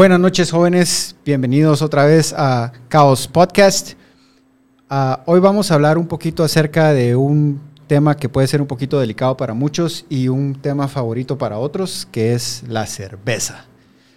Buenas noches jóvenes, bienvenidos otra vez a Chaos Podcast. Uh, hoy vamos a hablar un poquito acerca de un tema que puede ser un poquito delicado para muchos y un tema favorito para otros, que es la cerveza.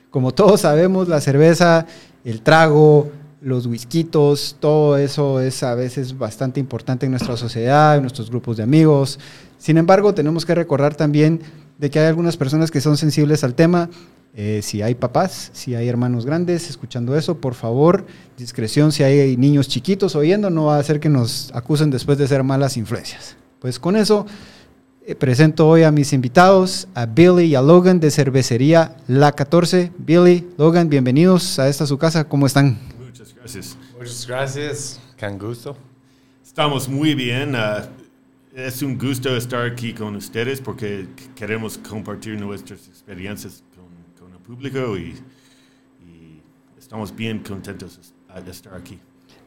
Como todos sabemos, la cerveza, el trago, los whiskitos, todo eso es a veces bastante importante en nuestra sociedad, en nuestros grupos de amigos. Sin embargo, tenemos que recordar también de que hay algunas personas que son sensibles al tema eh, si hay papás, si hay hermanos grandes escuchando eso, por favor, discreción. Si hay niños chiquitos oyendo, no va a hacer que nos acusen después de ser malas influencias. Pues con eso eh, presento hoy a mis invitados, a Billy y a Logan de cervecería La 14. Billy, Logan, bienvenidos a esta su casa. ¿Cómo están? Muchas gracias. Muchas gracias. Con gusto. Estamos muy bien. Uh, es un gusto estar aquí con ustedes porque queremos compartir nuestras experiencias público y, estamos bien contentos de estar aquí.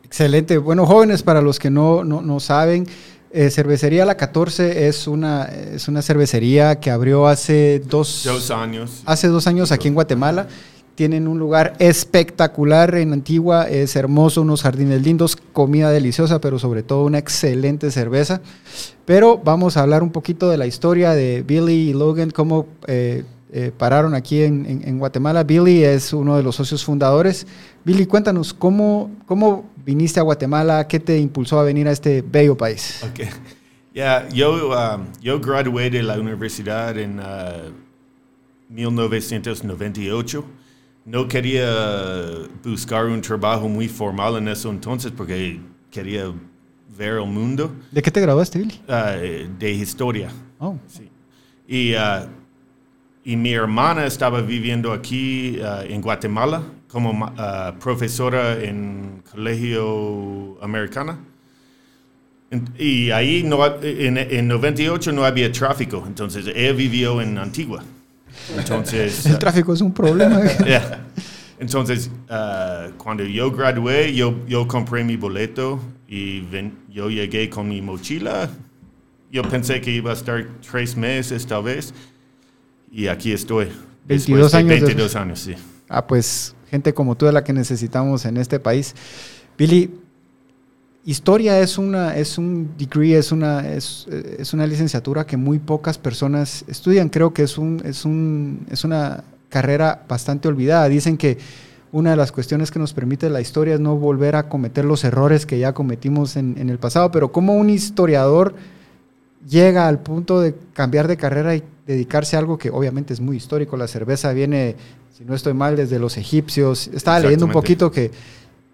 Excelente. Bueno, jóvenes, para los que no, no, saben, eh, Cervecería La 14 es una, es una cervecería que abrió hace dos, dos años. Hace dos años aquí en Guatemala. Tienen un lugar espectacular en Antigua, es hermoso, unos jardines lindos, comida deliciosa, pero sobre todo una excelente cerveza. Pero vamos a hablar un poquito de la historia de Billy y Logan, cómo eh, eh, pararon aquí en, Guatemala. Billy es uno de los socios fundadores. Billy, cuéntanos, ¿cómo, ¿cómo viniste a Guatemala? ¿Qué te impulsó a venir a este bello país? Okay. Yeah, yo, um, yo gradué de la universidad en 1998. Uh, no quería buscar un trabajo muy formal en eso entonces porque quería ver el mundo. ¿De qué te graduaste, Billy? Uh, de historia. Oh. Sí. Y uh, y mi hermana estaba viviendo aquí uh, en Guatemala como uh, profesora en colegio americana. Y ahí no, en, en 98 no había tráfico, entonces ella vivió en Antigua. Entonces, El tráfico es un problema. Entonces, uh, cuando yo gradué, yo, yo compré mi boleto y yo llegué con mi mochila. Yo pensé que iba a estar tres meses tal vez y aquí estoy. 22 años. 22 años, sí. Ah, pues gente como tú es la que necesitamos en este país. Billy, historia es una es un degree, es una es, es, una licenciatura que muy pocas personas estudian. Creo que es un es un es una carrera bastante olvidada. Dicen que una de las cuestiones que nos permite la historia es no volver a cometer los errores que ya cometimos en, en el pasado, pero como un historiador llega al punto de cambiar de carrera y dedicarse a algo que obviamente es muy histórico. La cerveza viene, si no estoy mal, desde los egipcios. Estaba leyendo un poquito que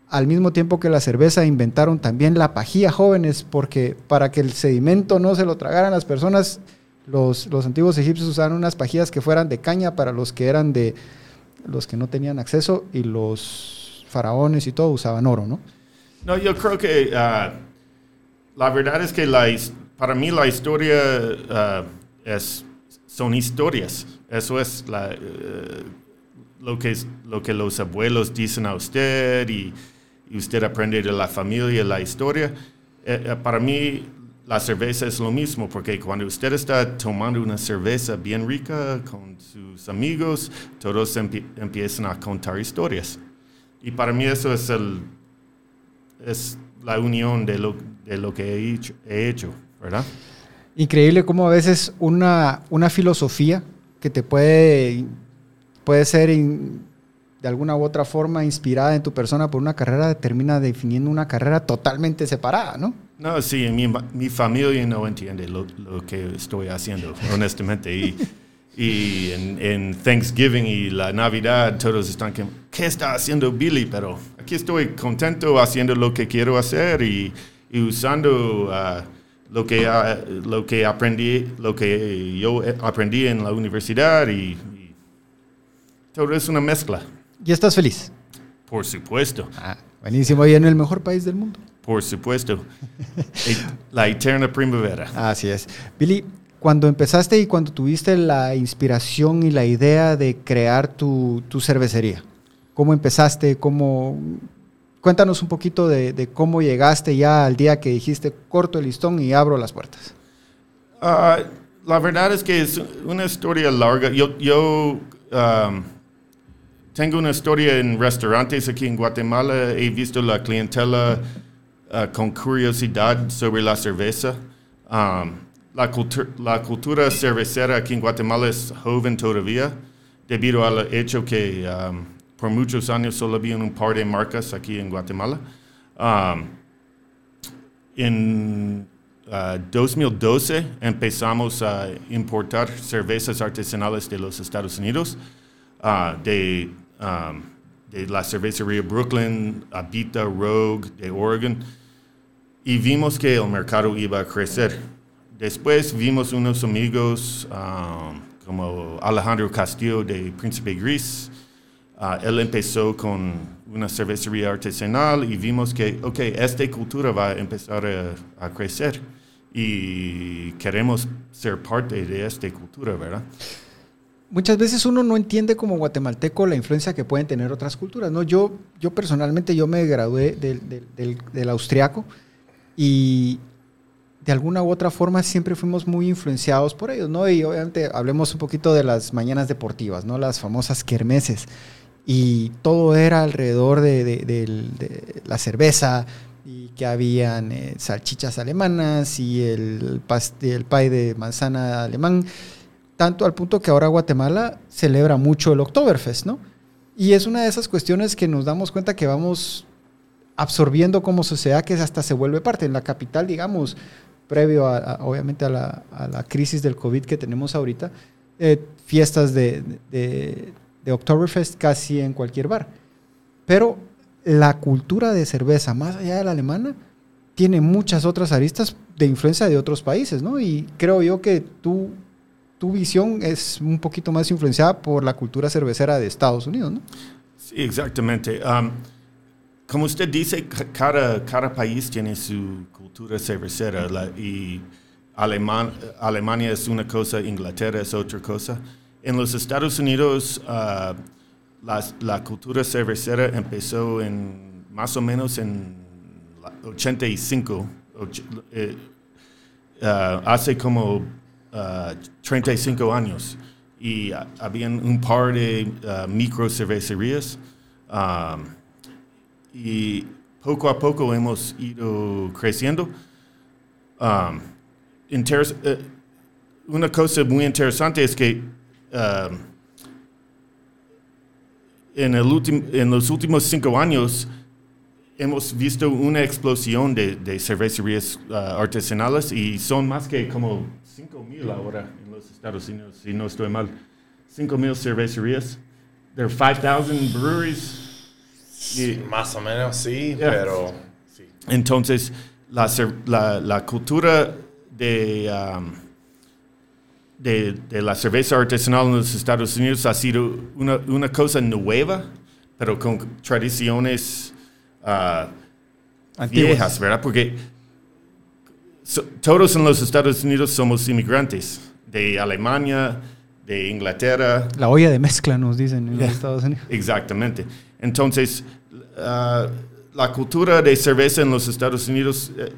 al mismo tiempo que la cerveza inventaron también la pajía jóvenes, porque para que el sedimento no se lo tragaran las personas, los, los antiguos egipcios usaban unas pajías que fueran de caña para los que eran de los que no tenían acceso y los faraones y todo usaban oro, ¿no? No, yo creo que ah, la verdad es que la, para mí la historia uh, es, son historias. Eso es uh, lo, que, lo que los abuelos dicen a usted y, y usted aprende de la familia, la historia. Uh, para mí la cerveza es lo mismo, porque cuando usted está tomando una cerveza bien rica con sus amigos, todos empiezan a contar historias. Y para mí eso es, el, es la unión de lo, de lo que. He hecho. ¿verdad? Increíble cómo a veces una, una filosofía que te puede, puede ser de alguna u otra forma inspirada en tu persona por una carrera termina definiendo una carrera totalmente separada, ¿no? No, sí, mi, mi familia no entiende lo, que estoy haciendo, honestamente. Y, y en, en, Thanksgiving y la Navidad todos están que, ¿qué está haciendo Billy? Pero aquí estoy contento haciendo lo que quiero hacer y, y usando... Uh, lo que, lo que aprendí, lo que yo aprendí en la universidad y, todo es una mezcla. ¿Y estás feliz? Por supuesto. Ah, buenísimo. ¿Y en el mejor país del mundo? Por supuesto. la eterna primavera. Así es. Billy, cuando empezaste y cuando tuviste la inspiración y la idea de crear tu, tu cervecería, ¿cómo empezaste? ¿Cómo, Cuéntanos un poquito de, cómo llegaste ya al día que dijiste corto el listón y abro las puertas. Ah, la verdad es que es una historia larga. Yo, yo um, tengo una historia en restaurantes aquí en Guatemala. He visto la clientela uh, con curiosidad sobre la cerveza. Um, la, cultu- la cultura cervecera aquí en Guatemala es joven todavía, debido al hecho que um, por muchos años solo había un par de marcas aquí en Guatemala. Um, en uh, 2012 empezamos a importar cervezas artesanales de los Estados Unidos, uh, de, um, de la cervecería Brooklyn, Abita, Rogue, de Oregon, y vimos que el mercado iba a crecer. Después vimos unos amigos um, como Alejandro Castillo de Príncipe Gris. Uh, él empezó con una cervecería artesanal y vimos que, ok, esta cultura va a empezar a, a crecer y queremos ser parte de esta cultura, ¿verdad? Muchas veces uno no entiende como guatemalteco la influencia que pueden tener otras culturas. ¿no? Yo, yo personalmente yo me gradué del, del, del, del austriaco y de alguna u otra forma siempre fuimos muy influenciados por ellos, ¿no? Y obviamente hablemos un poquito de las mañanas deportivas, ¿no? Las famosas kermeses. Y todo era alrededor de, de, la cerveza y que habían eh, salchichas alemanas y el, el pie de manzana alemán, tanto al punto que ahora Guatemala celebra mucho el Oktoberfest, ¿no? Y es una de esas cuestiones que nos damos cuenta que vamos absorbiendo como sociedad que hasta se vuelve parte. En la capital, digamos, previo a, obviamente a la, crisis del COVID que tenemos ahorita, eh, fiestas de, de, Oktoberfest casi en cualquier bar. Pero la cultura de cerveza, más allá de la alemana, tiene muchas otras aristas de influencia de otros países, ¿no? Y creo yo que tú, tu visión es un poquito más influenciada por la cultura cervecera de Estados Unidos, ¿no? Sí, exactamente. Um, como usted dice, cada, cada país tiene su cultura cervecera y Aleman, Alemania es una cosa, Inglaterra es otra cosa. En los Estados Unidos, uh, la, cultura cervecera empezó en más o menos en 85, eh, uh, hace como uh, 35 años. Y habían un par de micro cervecerías. Y poco a poco hemos ido creciendo. Uh, una cosa muy interesante es que um, en, el en, los últimos cinco años hemos visto una explosión de, de cervecerías uh, artesanales y son más que como 5 mil ahora en los Estados Unidos, si no estoy mal. 5 mil cervecerías. There are 5,000 breweries y, más o menos, sí, yeah. pero... Sí. Entonces, la, la, la, cultura de, um, de, de, la cerveza artesanal en los Estados Unidos ha sido una, una cosa nueva, pero con tradiciones uh, viejas, ¿verdad? Porque so, todos en los Estados Unidos somos inmigrantes de Alemania, de Inglaterra. La olla de mezcla, nos dicen en yeah. los Estados Unidos. Exactamente. Entonces, uh, la cultura de cerveza en los Estados Unidos eh,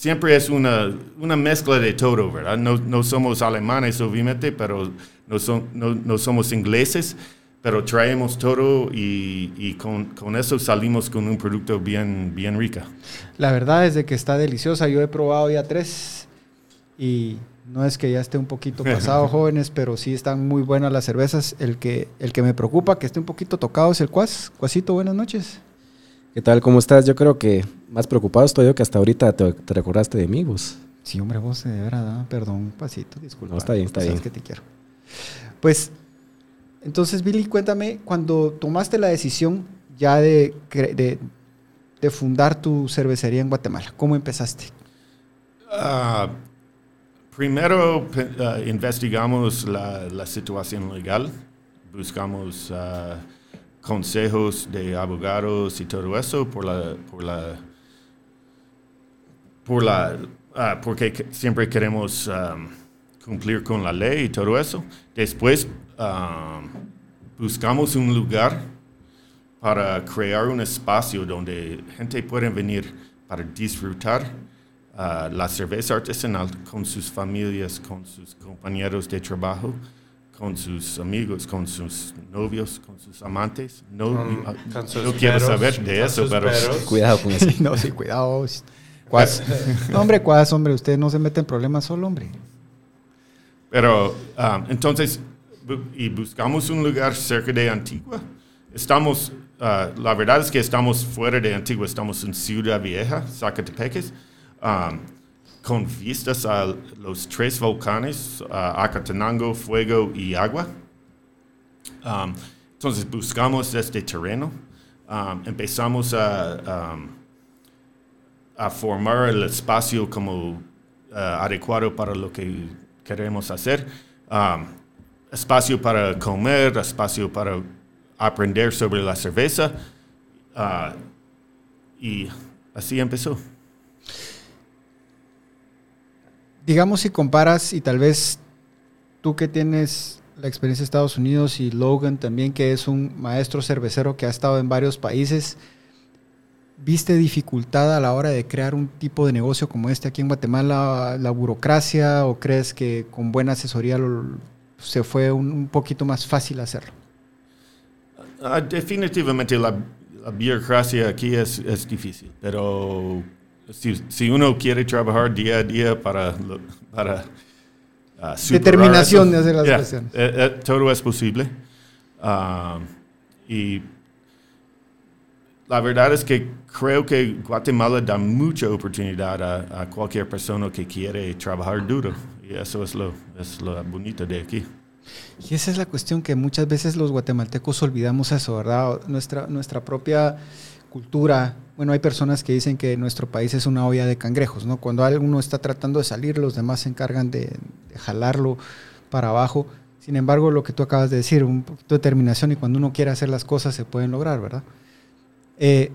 siempre es una, una, mezcla de todo, ¿verdad? No, no somos alemanes, obviamente, pero no, son, no, no, somos ingleses, pero traemos todo y, y con, con, eso salimos con un producto bien, bien rica. La verdad es de que está deliciosa. Yo he probado ya tres y no es que ya esté un poquito pasado, jóvenes, pero sí están muy buenas las cervezas. El que, el que me preocupa que esté un poquito tocado es el Cuas. Cuasito, buenas noches. ¿Qué tal? ¿Cómo estás? Yo creo que más preocupado estoy yo que hasta ahorita te, te recordaste de mí, vos. Sí, hombre, vos de verdad, perdón, pasito, disculpa. No, está bien, está sabes bien. que te quiero. Pues, entonces, Billy, cuéntame, cuando tomaste la decisión ya de, de, de fundar tu cervecería en Guatemala, ¿cómo empezaste? Uh, Primero uh, investigamos la, la, situación legal, buscamos uh, consejos de abogados y todo eso por la, por la, por la, uh, porque siempre queremos um, cumplir con la ley y todo eso. Después um, buscamos un lugar para crear un espacio donde gente puede venir para disfrutar Uh, la cerveza artesanal con sus familias, con sus compañeros de trabajo, con sus amigos, con sus novios, con sus amantes. No, Con- con sus no quiero saber de eso, pero... Cuidado con eso. no, sí, cuidado. Cuas. No, hombre, cuas, hombre, usted no se mete en problemas solo, hombre. Pero um, entonces, bu- y buscamos un lugar cerca de Antigua. Estamos, uh, la verdad es que estamos fuera de Antigua, estamos en Ciudad Vieja, Zacatepeques, um, con vistas a los tres volcanes, uh, Acatenango, Fuego y Agua. Um, entonces buscamos este terreno, empezamos a, a formar el espacio como uh, adecuado para lo que queremos hacer. Um, espacio para comer, espacio para aprender sobre la cerveza. uh, y así empezó. Digamos si comparas y tal vez tú que tienes la experiencia de Estados Unidos y Logan también que es un maestro cervecero que ha estado en varios países, ¿viste dificultad a la hora de crear un tipo de negocio como este aquí en Guatemala, la burocracia o crees que con buena asesoría lo- se fue un, un poquito más fácil hacerlo? Ah, definitivamente la, la burocracia aquí es, es difícil, pero si, si uno quiere trabajar día a día para, para ah, Determinación eso, de hacer las yeah, eh, eh, todo es posible. Ah, y la verdad es que creo que Guatemala da mucha oportunidad a, cualquier persona que quiere trabajar duro. Y eso es lo, es lo bonito de aquí. Y esa es la cuestión que muchas veces los guatemaltecos olvidamos eso, ¿verdad? Nuestra, nuestra propia cultura. Bueno, hay personas que dicen que nuestro país es una olla de cangrejos, ¿no? Cuando alguno está tratando de salir, los demás se encargan de, de jalarlo para abajo. Sin embargo, lo que tú acabas de decir, un poquito de determinación y cuando uno quiere hacer las cosas se pueden lograr, ¿verdad? Eh,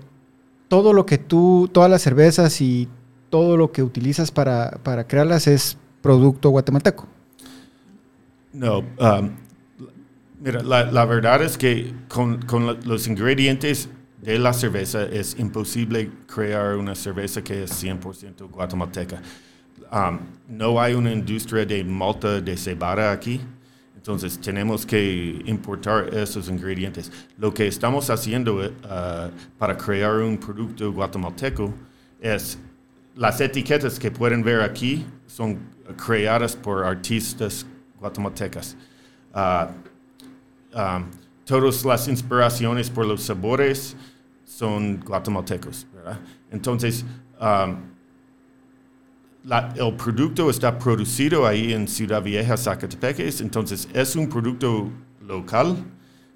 todo lo que tú, todas las cervezas y todo lo que utilizas para, para crearlas es producto guatemalteco. No, um, mira, la, la verdad es que con, con la- los ingredientes de la cerveza es imposible crear una cerveza que es 100% guatemalteca. Um, no hay una industria de malta de cebada aquí, entonces tenemos que importar esos ingredientes. Lo que estamos haciendo eh, para crear un producto guatemalteco es las etiquetas que pueden ver aquí son creadas por artistas guatemaltecas. Ah, um, todas las inspiraciones por los sabores son guatemaltecos. Entonces, um, la- el producto está producido ahí en Ciudad Vieja, Zacatepeques, entonces es un producto local,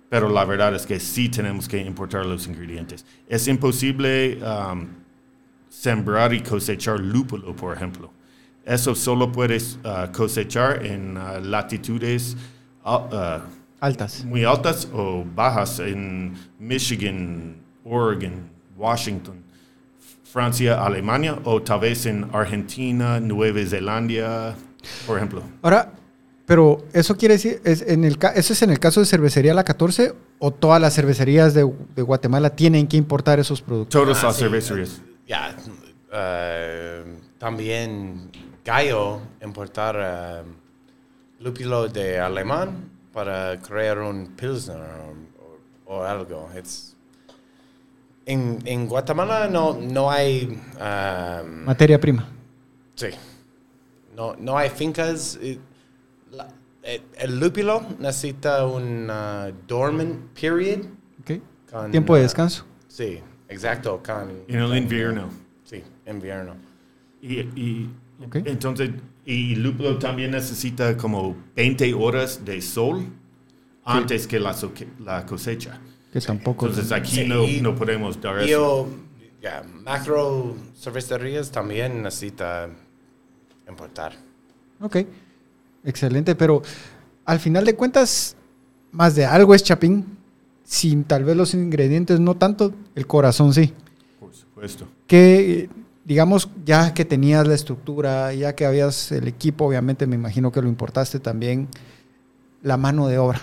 pero la verdad es que sí tenemos que importar los ingredientes. Es imposible um, sembrar y cosechar lúpulo, por ejemplo. Eso solo puedes uh, cosechar en uh, latitudes uh, Altas. muy altas o bajas en Michigan, Oregon, Washington, Francia, Alemania o tal vez en Argentina, Nueva Zelanda, por ejemplo. Ahora, pero eso quiere decir, es en el, ca- ¿eso es en el caso de cervecería La 14 o todas las cervecerías de, de Guatemala tienen que importar esos productos? Todas Ah, las sí, cervecerías. Ya, eh, también Gallo importar eh, lúpulo de alemán para crear un pilsner o, o algo. It's- en, en Guatemala no, no hay... um, Materia prima. Sí. No, no hay fincas. eh, la- eh, el lúpulo necesita un uh, dormant period. ¿ok? con, Tiempo de uh, descanso. Sí, exacto. Con, En el con, invierno. Sí, invierno. Y, y Ok. entonces, y lúpulo también necesita como 20 horas de sol antes que la, la cosecha. Que tampoco. Entonces aquí Sí, no, y- no podemos dar Y eso. yo, ya, macro cervecerías también necesita importar. Ok. Excelente, pero al final de cuentas, más de algo es Chapín. Sin tal vez los ingredientes, no tanto, el corazón sí. Por supuesto. que, digamos, ya que tenías la estructura, ya que habías el equipo, obviamente me imagino que lo importaste también, la mano de obra.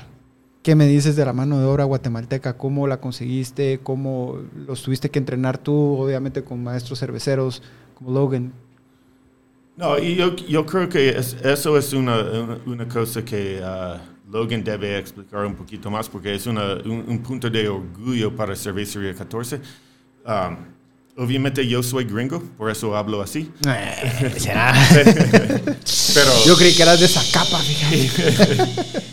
¿Qué me dices de la mano de obra guatemalteca? ¿Cómo la conseguiste? ¿Cómo los tuviste que entrenar tú, obviamente con maestros cerveceros como Logan? No, y yo, yo creo que es- eso es una, una, una cosa que ah, Logan debe explicar un poquito más porque es una- un, un punto de orgullo para Cervecería 14. Um, obviamente yo soy gringo, por eso hablo así. Eh, ¿Será? Pero, Yo creí que eras de esa capa, fíjate.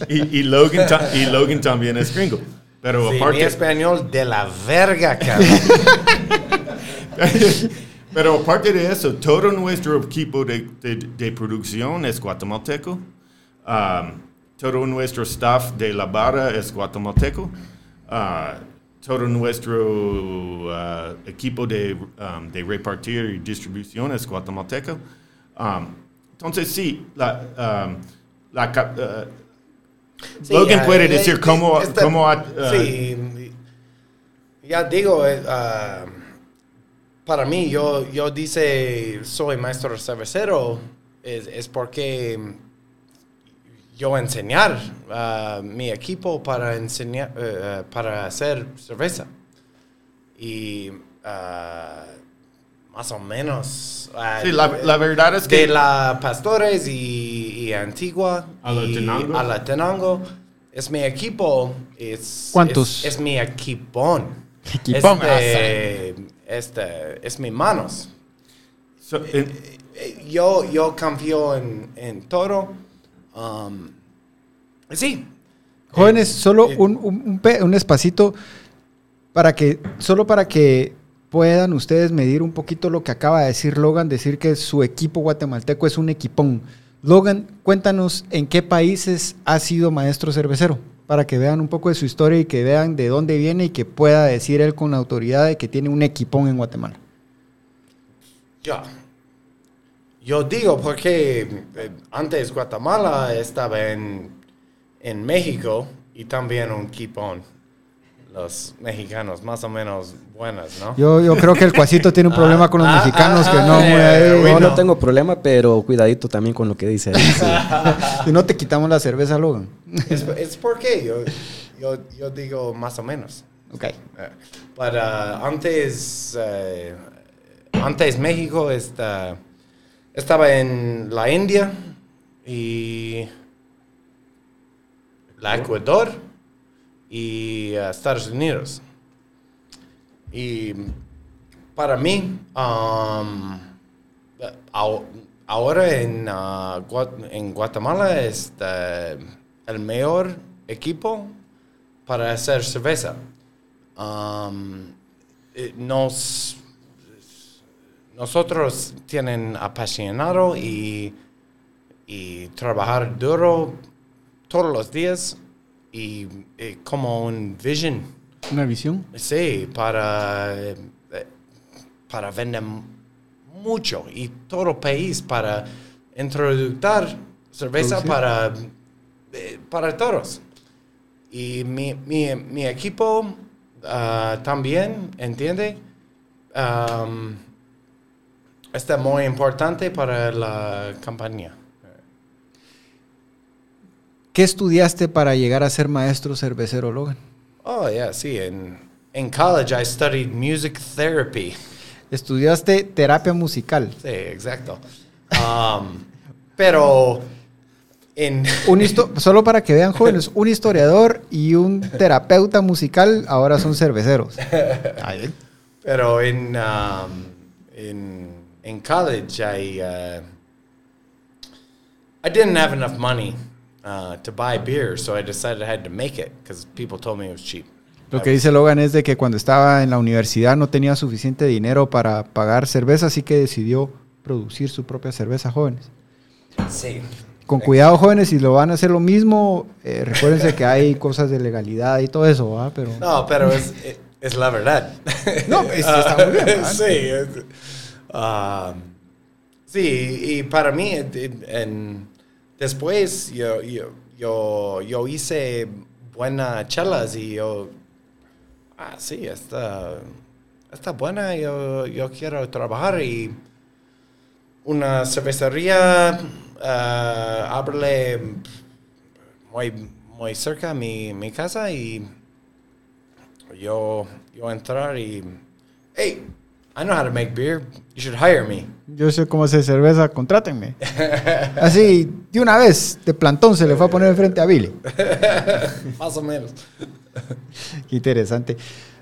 y, y Logan y Logan también es gringo. Pero Sí, mi aparte, español de la verga, cabrón. pero aparte de eso, todo nuestro equipo de, de- de producción es guatemalteco. Um, todo nuestro staff de la barra es guatemalteco. Uh, todo nuestro uh, equipo de, um, de repartir y distribución es guatemalteco. Um, entonces, sí, la, um, la uh, Sí, Logan puede decir cómo, esta- cómo uh, sí, ya digo, eh, ah, para mí, yo, yo dice soy maestro cervecero, es, es porque yo enseñar a mi equipo para enseñar, eh, eh, para hacer cerveza. Y ah, más o menos. ah, Sí, la, la verdad es de que la Pastores y, y Antigua A la y Tenango. a la Tenango es mi equipo es ¿Cuántos? es, es mi equipón Equipón, este, este es mi manos so, en- Eh, yo yo confío en, en todo um, sí Jóvenes, solo eh, un, un, un pe- un espacito para que, solo para que puedan ustedes medir un poquito lo que acaba de decir Logan, decir que su equipo guatemalteco es un equipón. Logan, cuéntanos en qué países ha sido maestro cervecero, para que vean un poco de su historia y que vean de dónde viene y que pueda decir él con autoridad de que tiene un equipón en Guatemala. yo yo digo porque eh, antes Guatemala estaba en en México y también un equipón los mexicanos más o menos buenas no Yo, yo creo que el cuasito tiene un problema con los ah, mexicanos ah, que no, ah, muy eh. No, bueno. no tengo problema, pero cuidadito también con lo que dice. Sí. No te quitamos la cerveza, Logan. es, es porque yo, yo, yo digo más o menos. Ok. Eh, Pero antes, eh, antes México está, estaba en la India y la Ecuador y Estados Unidos. Y para mí, um, ahora en, Gua- en Guatemala es eh, el mejor equipo para hacer cerveza. Um, eh, nos, nosotros tienen apasionado y, y trabajar duro todos los días y eh, como un vision. Una visión. Sí, para, eh, para vender mucho y todo el país para introducir cerveza Producir. para, eh, para todos. Y mi, mi, mi equipo ah, también, ¿entiende? Am, está muy importante para la campaña. ¿Qué estudiaste para llegar a ser maestro cervecero, Logan? Oh, yeah, sí. En, en college I studied music therapy. Estudiaste terapia musical. Sí, exacto. Um, pero en... Un solo para que vean jóvenes, un historiador y un terapeuta musical ahora son cerveceros. Pero en, um, en, en college, I, uh, I didn't have enough money uh, to buy beer, so I decided I had to make it because people told me it was cheap. Lo que dice Logan es de que cuando estaba en la universidad no tenía suficiente dinero para pagar cerveza, así que decidió producir su propia cerveza, jóvenes. Sí. Con cuidado, jóvenes, si lo van a hacer lo mismo, eh, recuérdense que hay cosas de legalidad y todo eso, ¿va? Pero No, pero es, es la verdad. No, es- está muy bien, ¿verdad? sí. es- um, sí, y para mí, después yo, yo, yo, yo hice buenas chelas y yo, ah, sí, está, está buena, yo, yo quiero trabajar y una cervecería, uh, ábrele muy, muy cerca a mi, mi casa y yo, yo entrar y, hey, I know how to make beer. You should hire me. Yo sé cómo hacer cerveza, contrátenme. Así, de una vez, de plantón se le fue a poner frente a Billy. Más o menos. Qué interesante.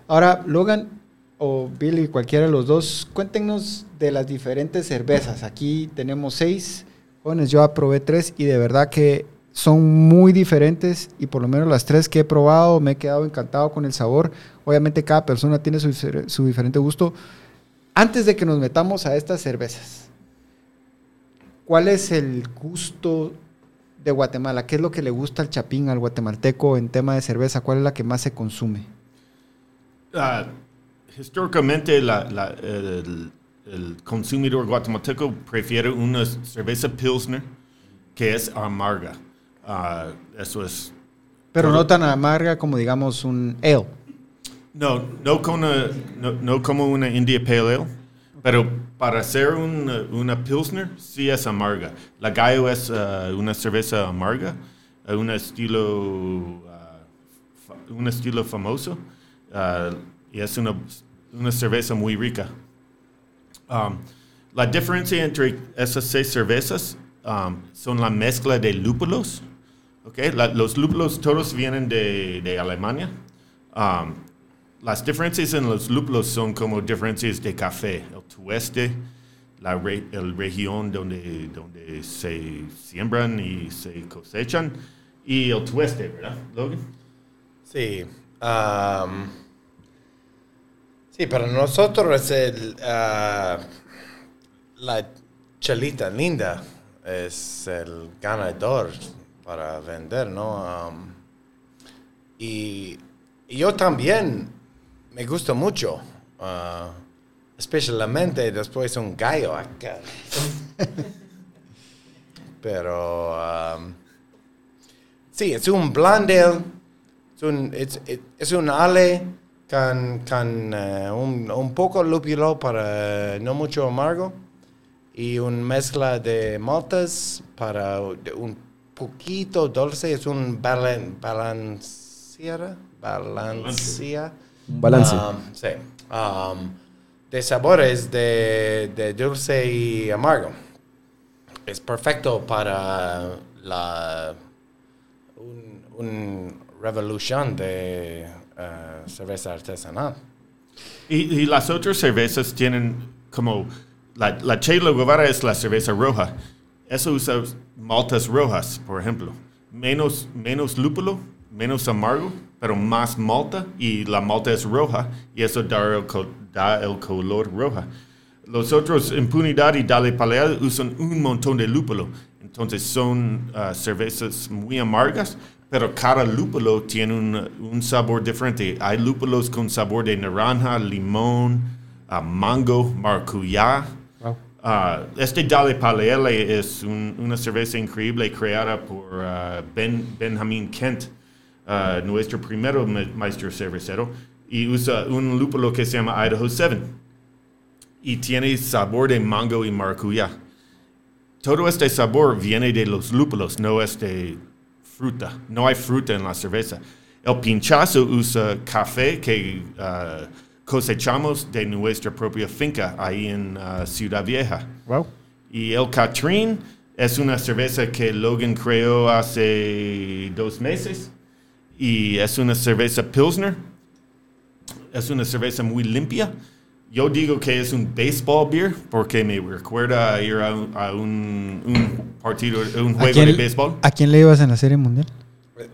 Ahora, Logan o Billy, cualquiera de los dos, cuéntenos de las diferentes cervezas. Aquí tenemos seis. Jóvenes, yo aprobé tres y de verdad que son muy diferentes y por lo menos las tres que he probado me he quedado encantado con el sabor. Obviamente cada persona tiene su, su diferente gusto. Antes de que nos metamos a estas cervezas, ¿cuál es el gusto de Guatemala? ¿Qué es lo que le gusta al chapín, al guatemalteco en tema de cerveza? ¿Cuál es la que más se consume? Ah, históricamente la- la- el, el consumidor guatemalteco prefiere una cerveza pilsner que es amarga. Ah, eso es Pero no tan amarga como digamos un ale. No, no, como una India Pale Ale, pero para hacer una, una Pilsner sí es amarga. La Gallo es ah, una cerveza amarga, ah, un estilo, fa- un estilo famoso, ah, y es una, una cerveza muy rica. Um, la diferencia entre esas seis cervezas um, son la mezcla de lúpulos. Okay? Los lúpulos todos vienen de, de Alemania. Um, las diferencias en los lúpulos son como diferencias de café. El tueste, la el región donde, donde se siembran y se cosechan, y el tueste, ¿verdad, Logan? Sí. sí, para nosotros es el, ah, la chelita linda es el ganador para vender, ¿no? Y yo también me gusta mucho, ah, especialmente después un gallo acá. Pero am, sí, es un blondel. Es un, es, un ale con, con eh, un, un poco lúpulo para no mucho amargo y una mezcla de maltas para un poquito dulce. Es un balan, balanceada. Balancea. Un balance. Um, sí. Um, de sabores de, de dulce y amargo. Es perfecto para la un, un revolución de eh, cerveza artesanal. Y, y las otras cervezas tienen como la, la Che Guevara es la cerveza roja. Eso usa maltas rojas, por ejemplo. Menos, menos lúpulo, menos amargo, pero más malta y la malta es roja y eso da el, da el color roja. Los otros, Impunidad y Dale Palea, usan un montón de lúpulo. Entonces son ah, cervezas muy amargas, pero cada lúpulo tiene un, un sabor diferente. Hay lúpulos con sabor de naranja, limón, ah, mango, maracuyá. Wow. Ah, este Dale Paleele es un- una cerveza increíble creada por ben, Benjamin Kent, nuestro primero ma- maestro cervecero, y usa un lúpulo que se llama Idaho 7 y tiene sabor de mango y maracuyá. Todo este sabor viene de los lúpulos, no es de fruta. No hay fruta en la cerveza. El pinchazo usa café que ah, cosechamos de nuestra propia finca ahí en ah, Ciudad Vieja. Wow. Y el Catrín es una cerveza que Logan creó hace dos meses. Y es una cerveza Pilsner. Es una cerveza muy limpia. Yo digo que es un baseball beer porque me recuerda a ir a un, a un- un partido, un ¿A juego quién, de béisbol. ¿A quién le ibas en la Serie Mundial?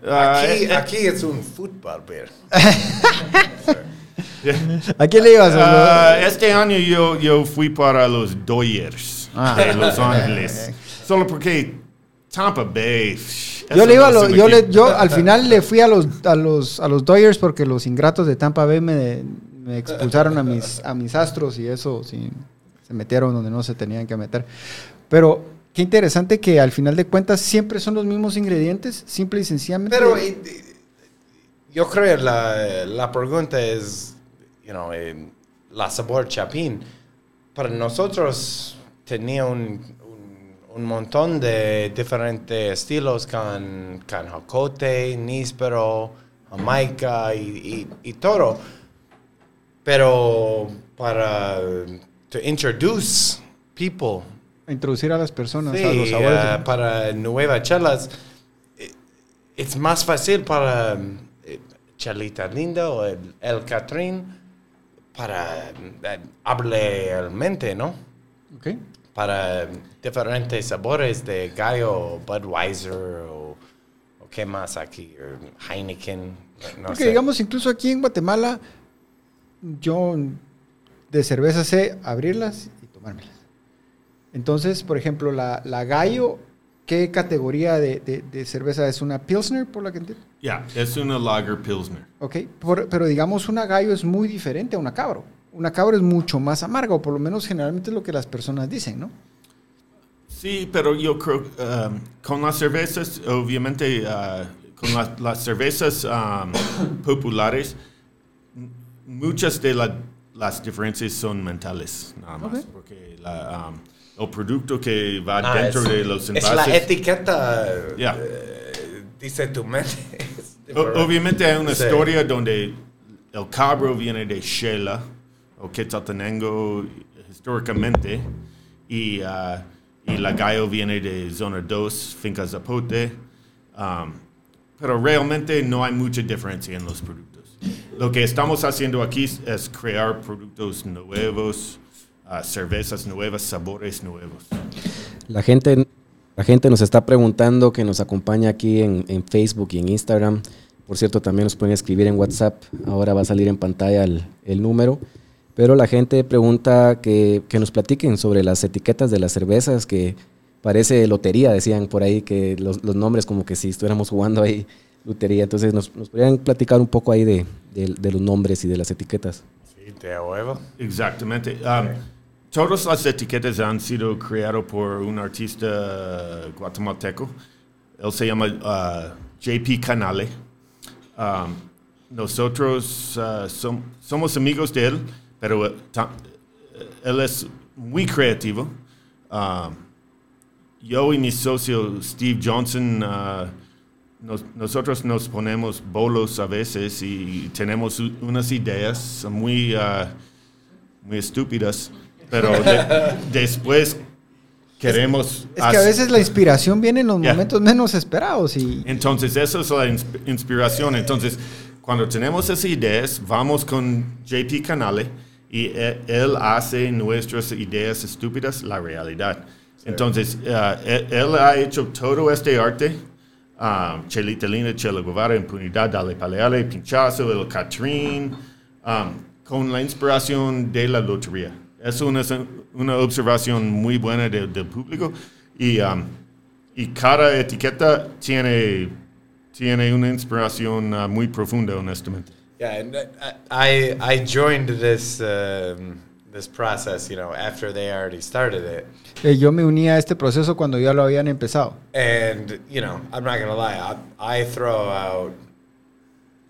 Ah, Aquí, eh, eh. aquí es un fútbol beer. ¿A quién le ibas? Ah, este año yo, yo fui para los Dodgers Ah. de Los Ángeles. Solo porque Tampa Bay. Yo le iba a lo- yo, le- yo al final le fui a los, a los, a los Dodgers porque los ingratos de Tampa Bay me, me expulsaron a mis, a mis astros y eso sí, se metieron donde no se tenían que meter. Pero qué interesante que al final de cuentas siempre son los mismos ingredientes, simple y sencillamente. Pero yo creo la, la pregunta es, you know, la sabor chapín. Para nosotros tenía un, un, montón de diferentes estilos con, con jocote, níspero, jamaica y, y, y todo. pero para to introduce people introducir a las personas Sí, a los sabores. ah, para nuevas chelas, eh, es más fácil para eh, Chelita Linda o el, el Catrín para eh, hablarmente, ¿no? Ok. Para diferentes sabores de gallo, Budweiser o, o qué más aquí, o Heineken, no Porque sé. digamos, incluso aquí en Guatemala, yo de cerveza sé abrirlas y tomármelas. Entonces, por ejemplo, la, la gallo, ¿qué categoría de, de- de cerveza es? ¿Una Pilsner, por la que entiendo? Ya, es una Lager Pilsner. Ok, por- pero digamos, una gallo es muy diferente a una cabro. Una cabro es mucho más amarga, o por lo menos generalmente es lo que las personas dicen, ¿no? Sí, pero yo creo um, con las cervezas, obviamente, uh, con las, las cervezas um, populares, muchas de la- las diferencias son mentales, nada más, Ok. porque la, um, el producto que va Ah, dentro es, de los es la envases. etiqueta, Ya. eh, dice tu mente. O- obviamente hay una Sí. historia donde el cabro viene de Shela o Quetzaltenango históricamente y, ah, y la gallo viene de Zona 2, Finca Zapote. Um, pero realmente no hay mucha diferencia en los productos. Lo que estamos haciendo aquí es- crear productos nuevos, ah, cervezas nuevas, sabores nuevos. La gente, la gente nos está preguntando que nos acompaña aquí en, Facebook y en Instagram. Por cierto, también nos pueden escribir en WhatsApp. Ahora va a salir en pantalla el número. Pero la gente pregunta que, que nos platiquen sobre las etiquetas de las cervezas, que parece lotería, decían por ahí, que los, los nombres como que si estuviéramos jugando ahí lotería. Entonces, ¿nos, nos podrían platicar un poco ahí de, de- de los nombres y de las etiquetas? Sí, de huevo. Exactamente. Um, todas las etiquetas han sido creadas por un artista guatemalteco. Él se llama uh, JP Canale. Um, nosotros uh, som- somos amigos de él, pero uh, ta- él es muy creativo. Um, yo y mi socio Steve Johnson, uh, nos- nosotros nos ponemos bolos a veces y tenemos unas ideas muy, uh, muy estúpidas, pero de- después queremos... Es que a veces la inspiración viene en los Ya. momentos menos esperados y entonces, esa es la insp- inspiración. Entonces, cuando tenemos esas ideas, vamos con JP Canale y e- él hace nuestras ideas estúpidas la realidad. Entonces, uh, él, él ha hecho todo este arte. um, Chelita Linda, Chela Guevara, Impunidad, Dale Paleale, Pinchazo, El Catrín, um, con la inspiración de la lotería. Es una, una observación muy buena de- del público y um, y cada etiqueta tiene, tiene una inspiración uh, muy profunda, honestamente. Yeah, and I I joined this um, this process, you know, after they already started it, eh, yo me uní a este proceso cuando ya lo habían empezado. and you know, I'm not gonna lie, I, I throw out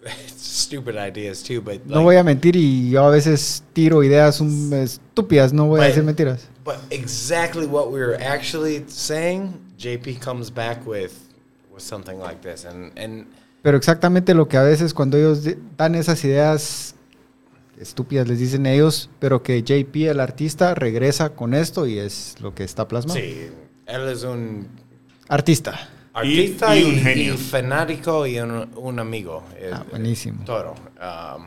stupid ideas too, but No voy a mentir y yo a veces tiro ideas um, estúpidas, no voy a Right. decir mentiras. But exactly what we were actually saying, JP comes back with with something like this, and and Pero exactamente lo que a veces cuando ellos dan esas ideas estúpidas les dicen ellos, pero que JP, el artista, regresa con esto y es lo que está plasmado. sí, él es un Artista. artista Y- y, y un genio. y fanático y un, un amigo. Ah, Eh, buenísimo. Todo. Um,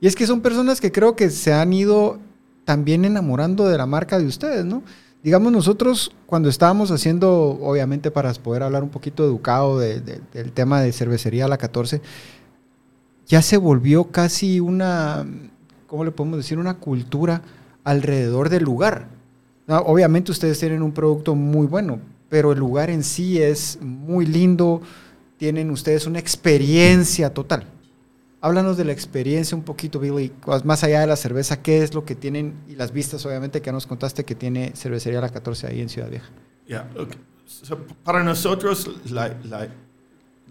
Y es que son personas que creo que se han ido también enamorando de la marca de ustedes, ¿no? Digamos, nosotros cuando estábamos haciendo, obviamente para poder hablar un poquito educado de- de- del tema de cervecería a la 14, ya se volvió casi una, ¿cómo le podemos decir? Una cultura alrededor del lugar. No, obviamente ustedes tienen un producto muy bueno, pero el lugar en sí es muy lindo, tienen ustedes una experiencia total. Háblanos de la experiencia un poquito, Billy, más allá de la cerveza, ¿qué es lo que tienen? Y las vistas, obviamente, que nos contaste que tiene Cervecería La 14 ahí en Ciudad Vieja. Yeah, okay. So, para nosotros, la, la,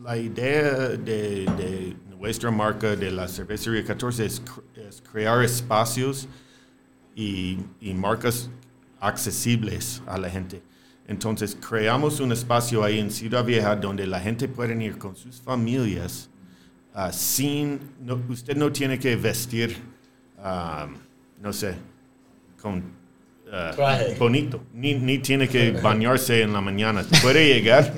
la idea de, de nuestra marca de la cervecería 14 es, es crear espacios y, y marcas accesibles a la gente. Entonces, creamos un espacio ahí en Ciudad Vieja donde la gente puede ir con sus familias ah, sin, no- usted no tiene que vestir ah, no sé, con Traje. bonito. Ni, ni tiene que bañarse en la mañana. Puede llegar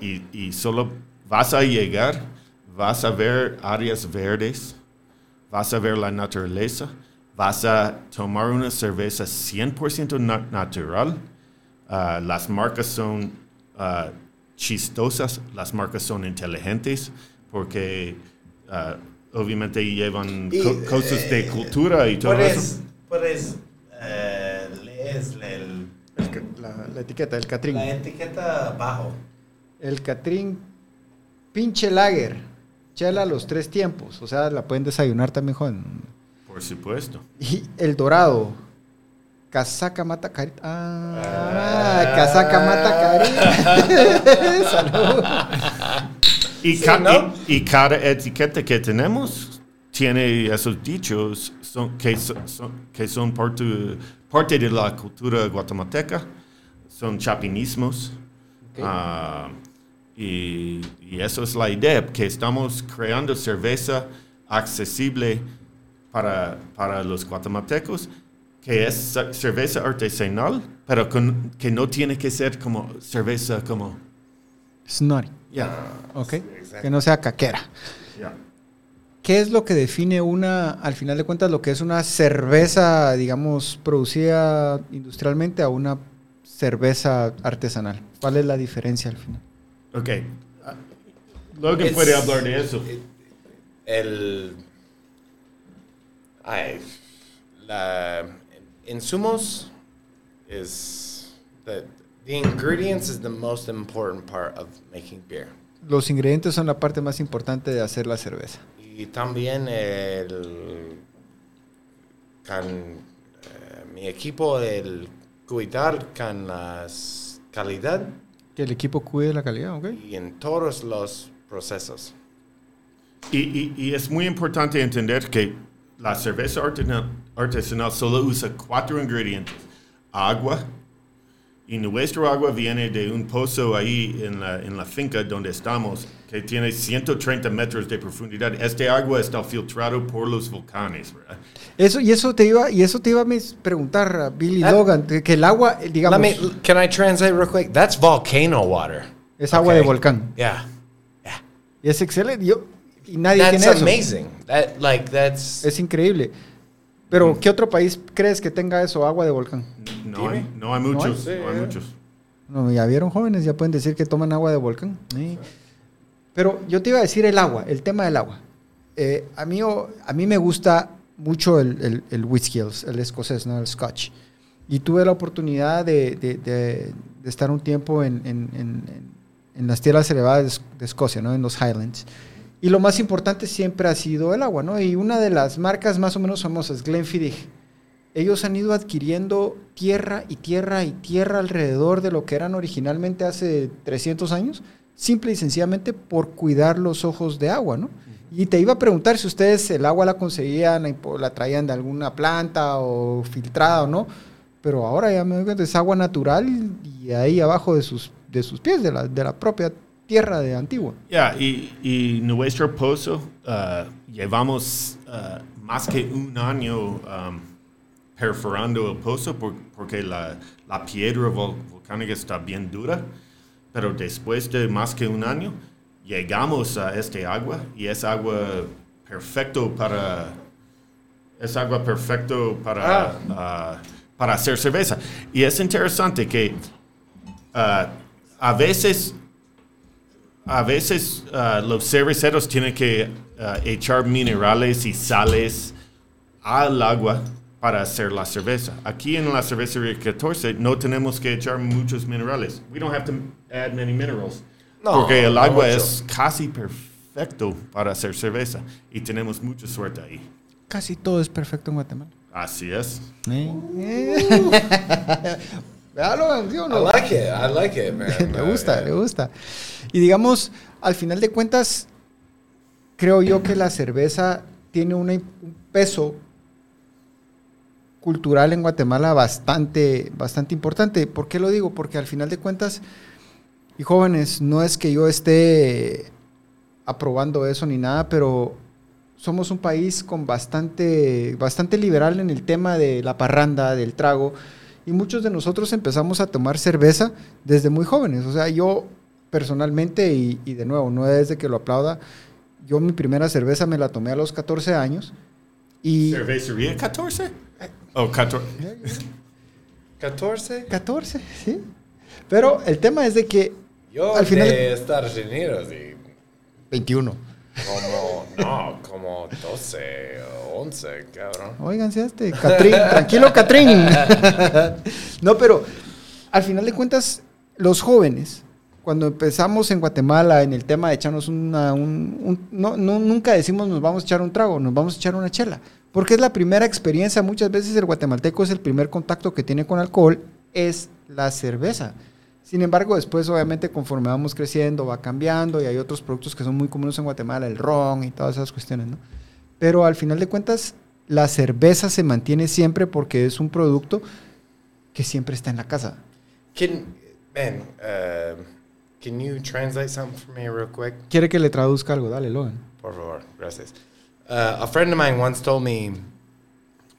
y, y solo vas a llegar, vas a ver áreas verdes, vas a ver la naturaleza, vas a tomar una cerveza 100% na- natural. Las marcas son chistosas, las marcas son inteligentes porque ah, obviamente llevan Y, co- cosas de eh, cultura y todo eso. Puedes, puedes eh, lees el- la, la etiqueta, el Catrín. la etiqueta abajo. El Catrín pinche lager. Chela a los tres tiempos. O sea, la pueden desayunar también, joven. Por supuesto. Y el dorado. Casaca mata carita. Ah, Ah. casaca mata carita. Salud. Y, Sí, ca- ¿no? y- y cada etiqueta que tenemos tiene esos dichos son, que, so- son, que son parte, parte de la cultura guatemalteca, son chapinismos. Ah, y, y eso es la idea, que estamos creando cerveza accesible para, para los guatemaltecos, que es ce- cerveza artesanal, pero con- que no tiene que ser como cerveza como... Snotty. ya Ok. exacto. Que no sea caquera. ya. ¿Qué es lo que define una, al final de cuentas, lo que es una cerveza, digamos, producida industrialmente a una cerveza artesanal? ¿Cuál es la diferencia al final? Ok. Ah, Logan puede hablar de eso. El. Ay, la. Insumos is. The, the ingredients is the most important part of making beer. Los ingredientes son la parte más importante de hacer la cerveza. Y también el. Con eh, mi equipo, el cuidar con las calidad Que el equipo cuide la calidad, ¿ok? y en todos los procesos. Y, y- y es muy importante entender que la cerveza artesana- artesanal solo usa cuatro ingredientes. Agua. Y nuestro agua viene de un pozo ahí en la, en la finca donde estamos, que tiene 130 metros de profundidad. Este agua está filtrado por los volcanes, ¿verdad? Eso, y eso te iba, y eso te iba a mis- preguntar a Billy Ah. Logan, que el agua, eh, digamos, Let me. Can I translate real quick? That's volcano water. es agua Okay. de volcán. Yeah. Y es excelente. Yo, y nadie That's tiene eso. amazing. That like that's. Es increíble. Pero, ¿qué otro país crees que tenga eso, agua de volcán? No hay, no hay ¿No hay? muchos. Sí, no hay muchos. No, ya vieron jóvenes, ya pueden decir que toman agua de volcán. Sí. Pero yo te iba a decir el agua, el tema del agua. Eh, a, mí, a mí me gusta mucho el, el, el whisky, el, el escocés, ¿no? el scotch. Y tuve la oportunidad de, de- de- de estar un tiempo en, en- en- en- las tierras elevadas de Escocia, ¿no? en los Highlands. Y lo más importante siempre ha sido el agua, ¿no? Y una de las marcas más o menos famosas, Glenfiddich, ellos han ido adquiriendo tierra y tierra y tierra alrededor de lo que eran originalmente hace 300 años, simple y sencillamente por cuidar los ojos de agua, ¿no? Y te iba a preguntar si ustedes el agua la conseguían, la impo- la traían de alguna planta o filtrada o no, pero ahora ya me doy cuenta, es agua natural y ahí abajo de sus, de sus pies, de la, de la propia tierra de Antigua. Ya, y, y nuestro pozo, ah, llevamos ah, más que un año um, perforando el pozo por- porque la, la piedra vol- volcánica está bien dura, pero después de más que un año llegamos a este agua y es agua perfecto para es agua perfecto para, ah, para hacer cerveza. Y es interesante que a veces a veces ah, los cerveceros tienen que ah, echar minerales y sales al agua para hacer la cerveza. Aquí en la cervecería 14 no tenemos que echar muchos minerales. We don't have to add many minerals. No, porque el no agua mucho. es casi perfecto para hacer cerveza y tenemos mucha suerte ahí. Casi todo es perfecto en Guatemala. Así es. Véalo, ¿sí o I no? like it. I like it, man. le gusta, le gusta. Y digamos, al final de cuentas, creo yo que la cerveza tiene una- un peso cultural en Guatemala bastante, bastante importante. ¿Por qué lo digo? Porque al final de cuentas, y jóvenes, no es que yo esté aprobando eso ni nada, pero somos un país con bastante, bastante liberal en el tema de la parranda, del trago, y muchos de nosotros empezamos a tomar cerveza desde muy jóvenes. O sea, yo personalmente, y, y de nuevo, no es de que lo aplauda, yo mi primera cerveza me la tomé a los 14 años. Y ¿Cervecería 14? Oh, 14. 14. 14, sí. Pero el tema es de que Yo Al final- de Estados Unidos y 21. Como, no, como 12 o 11, cabrón. Óiganse este, Catrín, tranquilo Catrín. no, pero al final de cuentas, los jóvenes, cuando empezamos en Guatemala en el tema de echarnos una, un, un- no, no, nunca decimos nos vamos a echar un trago, nos vamos a echar una chela, porque es la primera experiencia, muchas veces el guatemalteco es el primer contacto que tiene con alcohol, es la cerveza. Sin embargo, después obviamente conforme vamos creciendo va cambiando y hay otros productos que son muy comunes en Guatemala, el ron y todas esas cuestiones, ¿no? Pero al final de cuentas, la cerveza se mantiene siempre porque es un producto que siempre está en la casa. Can, man, uh, can you translate something for me real quick? Quiere que le traduzca algo, dale, Logan. Por favor, gracias. Uh, a friend of mine once told me,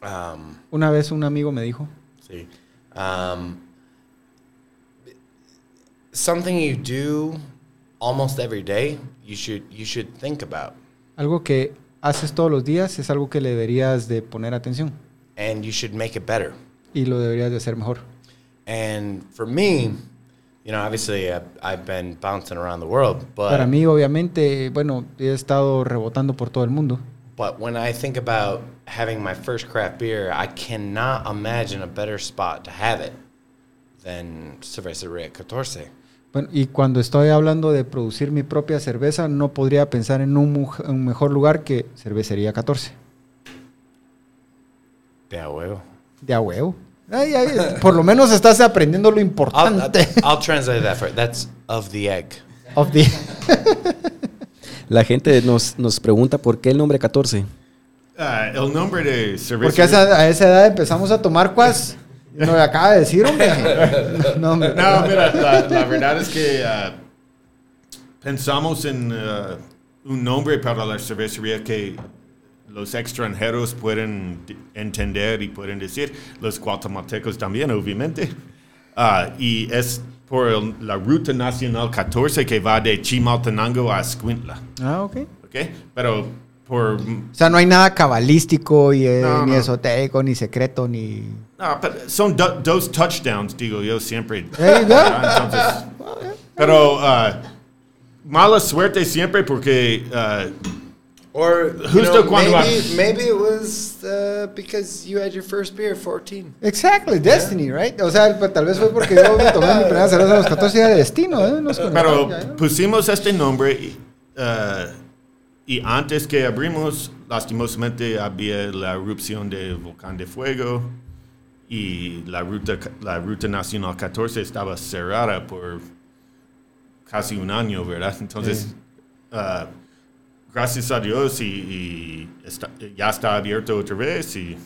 um, Una vez un amigo me dijo, see, um, something you do almost every day, you should you should think about, algo que haces todos los días es algo que le deberías de poner atención and you should make it better. y lo deberías de hacer mejor. And for me, you know, obviously I've, I've been bouncing around the world, but Para mí, obviamente, bueno, he estado rebotando por todo el mundo. But when I think about having my first craft beer, I cannot imagine a better spot to have it than Cervecería 14. Bueno, y cuando estoy hablando de producir mi propia cerveza, no podría pensar en un, mejor lugar que Cervecería 14. De a huevo. De a huevo. Ay, ay, por lo menos estás aprendiendo lo I'll, importante. I'll translate that for That's of the egg. of the- La gente nos, nos pregunta por qué el nombre 14. Ah, el nombre de cerveza. Porque a esa, a esa edad empezamos a tomar cuas. Lo que acaba de decir, hombre. No, hombre. No, mira, la, la verdad es que ah, pensamos en ah, un nombre para la cervecería que los extranjeros pueden entender y pueden decir, los guatemaltecos también, obviamente. Ah, y es por el- la ruta nacional 14 que va de Chimaltenango a Escuintla. Ah, ok. ¿ok? Pero por... O sea, no hay nada cabalístico y, eh, No, ni no. esotérico, ni secreto, ni... No, pero son do- dos touchdowns, digo yo siempre. Ah, Entonces, pero ah, mala suerte siempre porque ah, Or you Justo know, cuando maybe, maybe it was uh, because you had your first beer at 14. Exactly, destiny, right? O sea, pues, tal vez fue porque yo me tomé mi primera cerveza a los 14 días de destino, ¿eh? Nos pero pusimos este nombre y, ah, y antes que abrimos, lastimosamente había la erupción del volcán de fuego y la ruta, la ruta nacional 14 estaba cerrada por casi un año, ¿verdad? Entonces, Sí. ah, gracias a Dios y, y está- ya está abierto otra vez y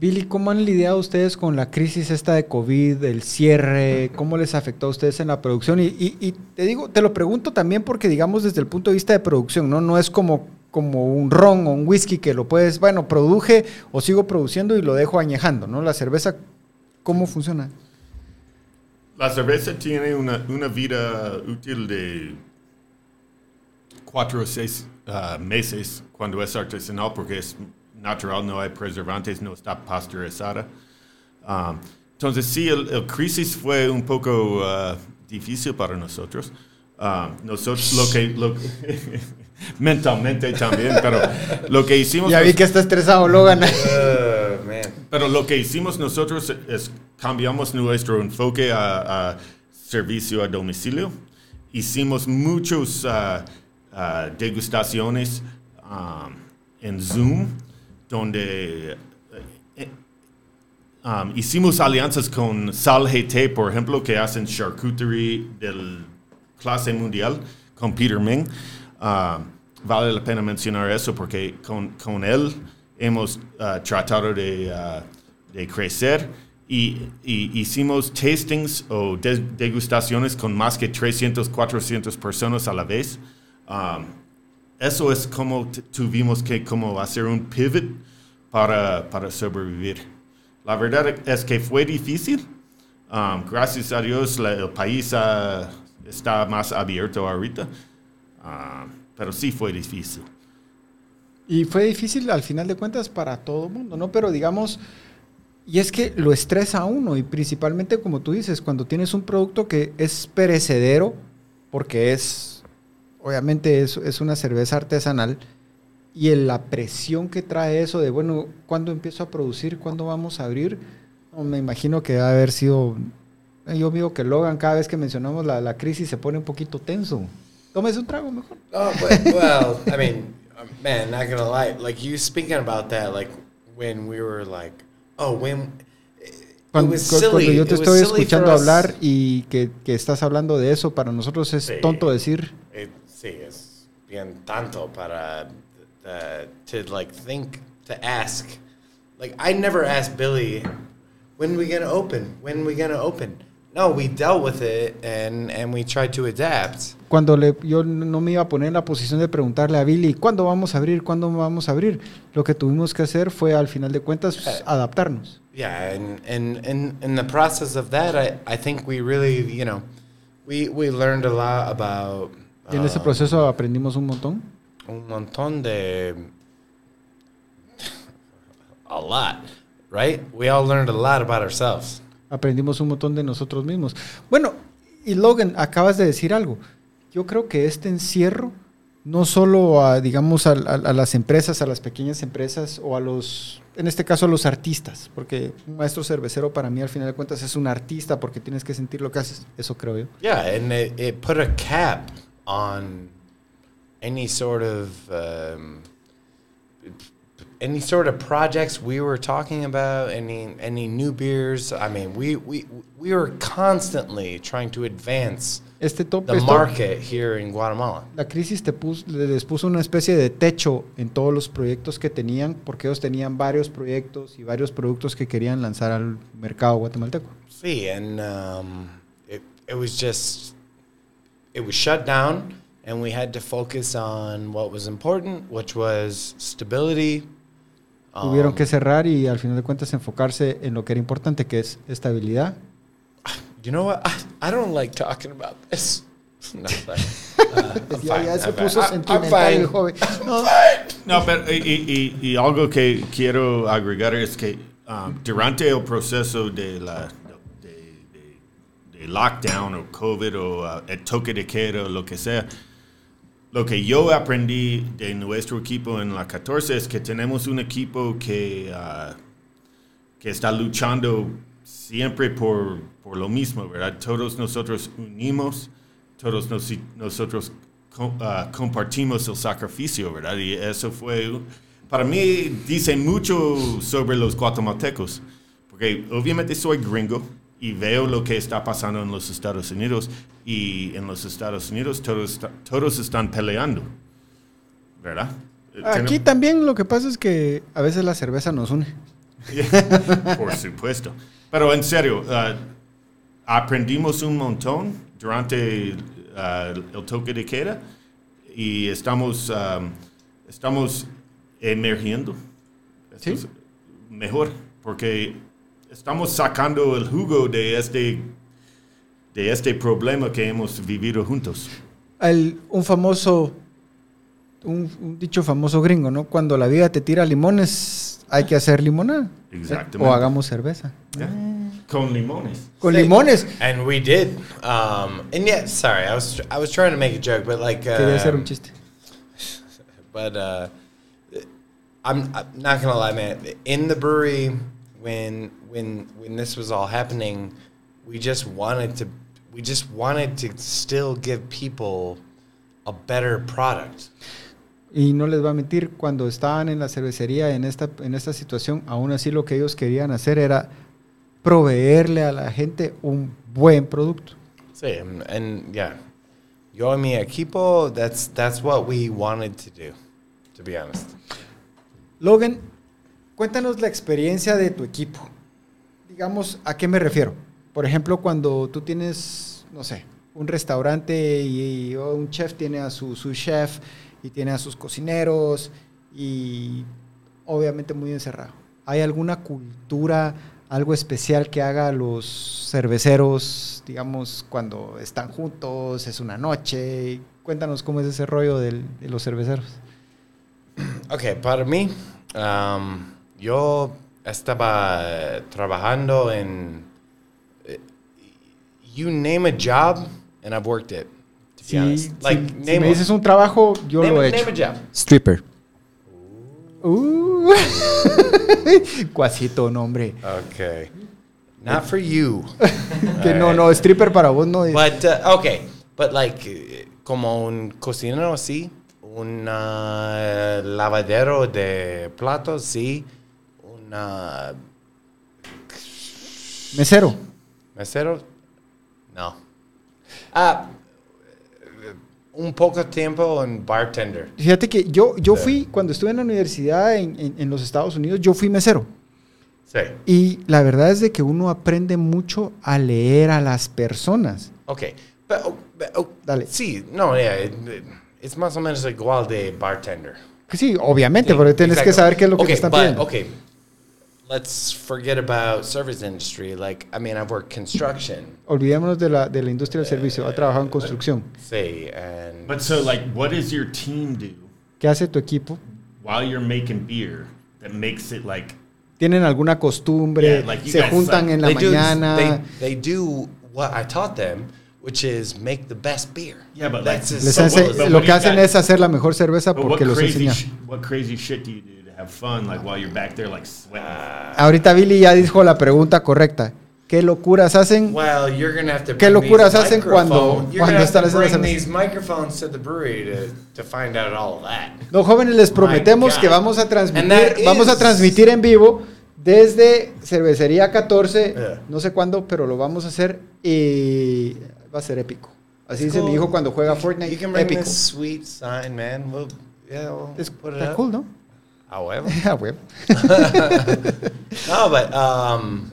Billy, ¿cómo han lidiado ustedes con la crisis esta de COVID, el cierre? ¿Cómo les afectó a ustedes en la producción? Y, te digo, te lo pregunto también porque, digamos, desde el punto de vista de producción, ¿no? No es como, como un ron o un whisky que lo puedes, bueno, produje o sigo produciendo y lo dejo añejando, ¿no? La cerveza, ¿cómo funciona? La cerveza tiene una, una vida útil de cuatro o seis ah, meses cuando es artesanal porque es natural, no hay preservantes, no está pasteurizada. Um, entonces sí, el, el crisis fue un poco ah, difícil para nosotros. Ah, nosotros lo que... Lo, mentalmente también, pero lo que hicimos... Ya vi que está estresado Logan. Uh. Pero lo que hicimos nosotros es cambiamos nuestro enfoque a, a servicio a domicilio. Hicimos muchos ah, ah, degustaciones um, en Zoom, donde eh, um, hicimos alianzas con Sal GT, por ejemplo, que hacen charcuterie del clase mundial con Peter Ming. Ah, vale la pena mencionar eso porque con, con él hemos ah, tratado de, ah, de crecer y, y hicimos tastings o de- degustaciones con más que 300, 400 personas a la vez. Um, eso es como tuvimos que como hacer un pivot para, para sobrevivir. La verdad es que fue difícil. Um, gracias a Dios el país ah, está más abierto ahorita. Ah, pero sí fue difícil. Y fue difícil al final de cuentas para todo el mundo, ¿no? Pero digamos, y es que lo estresa a uno, y principalmente como tú dices, cuando tienes un producto que es perecedero, porque es, obviamente es, es una cerveza artesanal, y en la presión que trae eso de, bueno, ¿cuándo empiezo a producir? ¿Cuándo vamos a abrir? No, me imagino que a haber sido... Yo veo que Logan cada vez que mencionamos la, la crisis se pone un poquito tenso. Tómese un trago mejor. Oh, but, well, I mean, man, not gonna lie. Like you speaking about that, like when we were like, oh, when Cuando, cuando yo te estoy escuchando hablar y que, que estás hablando de eso, para nosotros es Sí. tonto decir, sí, es bien tanto para uh, to like think to ask. Like I never asked Billy, when we gonna open? When we gonna open? No, we dealt with it and and we tried to adapt. cuando le, yo no me iba a poner en la posición de preguntarle a Billy, ¿cuándo vamos a abrir? ¿Cuándo vamos a abrir? Lo que tuvimos que hacer fue, al final de cuentas, Eh. adaptarnos. Yeah, and and in in the process of that, I I think we really, you know, we we learned a lot about. Y en ese um, proceso aprendimos un montón. un montón de a lot, right? We all learned a lot about ourselves. Aprendimos un montón de nosotros mismos. Bueno, y Logan, acabas de decir algo. Yo creo que este encierro, no solo a, digamos, a, a- a las empresas, a las pequeñas empresas o a los, en este caso a los artistas, porque un maestro cervecero para mí al final de cuentas es un artista porque tienes que sentir lo que haces, eso creo yo. Yeah, and it, it put a cap on any sort of um, any sort of projects we were talking about, any any new beers. I mean, we we we were constantly trying to advance Este top, the esto- market here in Guatemala. la crisis te pus- les puso una especie de techo en todos los proyectos que tenían, porque ellos tenían varios proyectos y varios productos que querían lanzar al mercado guatemalteco. See, and um, it it was just it was shut down, and we had to focus on what was important, which was stability. Tuvieron um, que cerrar y al final de cuentas enfocarse en lo que era importante, que es estabilidad. You know what? I, I don't like talking about this. No. Uh. No, No, pero y, y- y- algo que quiero agregar es que um, durante el proceso de la lockdown o COVID o uh, el toque de queda o lo que sea, lo que yo aprendí de nuestro equipo en la 14 es que tenemos un equipo que, uh, que está luchando siempre por, por lo mismo, ¿verdad? Todos nosotros unimos, todos nos- nosotros ah, compartimos el sacrificio, ¿verdad? Y eso fue, para mí, dice mucho sobre los guatemaltecos, porque obviamente soy gringo y veo lo que está pasando en los Estados Unidos y en los Estados Unidos todos, todos están peleando, ¿verdad? Aquí también lo que pasa es que a veces la cerveza nos une. Por supuesto. Pero en serio, ah, aprendimos un montón durante ah, el toque de queda y estamos, am, estamos emergiendo. Sí. es Mejor, porque estamos sacando el jugo de este, de este problema que hemos vivido juntos. El- un famoso, un, un dicho famoso gringo, ¿no? Cuando la vida te tira limones, hay que hacer limonada. Exactamente. O hagamos cerveza. Ya. Con limones. Con limones. And we did. Um, and yet, sorry, I was I was trying to make a joke, but like, Quería hacer un um, chiste. but uh, I'm, I'm not gonna lie, man. In the brewery, when when when this was all happening, we just wanted to we just wanted to still give people a better product. Y no les va a mentir, cuando estaban en la cervecería en esta, en esta situación, aún así lo que ellos querían hacer era proveerle a la gente un buen producto. Sí, and, yeah, yo y mi equipo, that's that's what we wanted to do, to be honest. Logan, cuéntanos la experiencia de tu equipo. Digamos, ¿a qué me refiero? Por ejemplo, cuando tú tienes, no sé, un restaurante y, un chef tiene a su, su chef y tiene a sus cocineros y obviamente muy encerrado. ¿Hay alguna cultura, algo especial que haga los cerveceros, digamos, cuando están juntos, es una noche? Cuéntanos cómo es ese rollo de los cerveceros. Ok, para mí, yo estaba eh, trabajando en. eh, You name a job, and I've worked it. To be Si, honest. si- Like, si name me dices un trabajo, yo name, lo he a- hecho. name a job. Stripper. Uh. Cuasito, nombre. Okay. Not for you. Que no, no, stripper para vos no es. But uh, okay, but like eh, como un cocinero sí, un uh, lavadero de platos sí, un uh, Mesero. mesero no. Ah, eh, un poco tiempo un bartender. Fíjate que yo, yo fui, cuando estuve en la universidad en, en- en los Estados Unidos, yo fui mesero. Sí. Y la verdad es de que uno aprende mucho a leer a las personas. But, oh, Dale. Sí, no, yeah, it- it- es más o menos igual de bartender. Sí, obviamente, Sí, porque tienes que saber qué es lo que okay, te están but, pidiendo. Let's forget about service industry. Like, I mean, I've worked construction. Olvidémonos de la, de la industria del servicio. Ha trabajado en construcción. See, and But so, like, what does your team do ¿Qué hace tu equipo? while you're making beer that makes it like? ¿Tienen alguna costumbre? Yeah, like you ¿Se guys, juntan like, en la they do, mañana? they, they do what I taught them, which is make the best beer. Yeah, but like- Les So ense- what- but lo what que you hacen got- es hacer la mejor cerveza But what porque los crazy, sh- what crazy shit do you do have fun, like while you're back there, like sweating? Ahorita Billy ya dijo la pregunta correcta. ¿Qué locuras hacen? Well, you're gonna have to. ¿Qué bring locuras these hacen cuando- you're cuando están have to haciendo these microphones to the brewery to, to find out all of that. No, jóvenes, les prometemos que vamos a transmitir, that vamos a transmitir en vivo desde Cervecería 14, Yeah. no sé cuándo, pero lo vamos a hacer y va a ser épico. Así It's dice mi cool. hijo cuando juega You Fortnite, can bring épico. this sweet sign, man. We'll, yeah, we'll Es, put it está up. cool, ¿no? However. Ah, huevo. No, but um,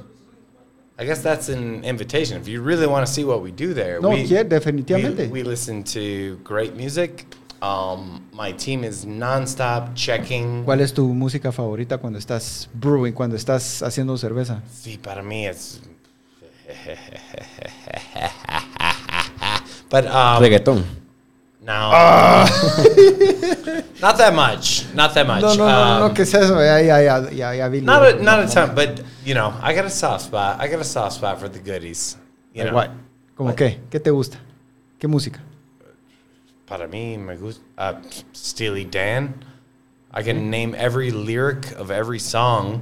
I guess that's an invitation. If you really want to see what we do there, No, we, quiere, definitivamente. we, we listen to great music. Um, my team is nonstop checking. ¿Cuál es tu música favorita cuando estás brewing, cuando estás haciendo cerveza? See, para mí it's. but um, Reggaetón. No, not that much. Not that much. No, no, no, no, Um, ¿qué es eso? Ya, ya, ya, ya, ya, Billy. Not a, not a ton, but you know, I got a soft spot. I got a soft spot for the goodies. You Like know, what? ¿Cómo qué? ¿Qué te gusta? ¿Qué música? para mí me gusta uh, Steely Dan. I can name every lyric of every song,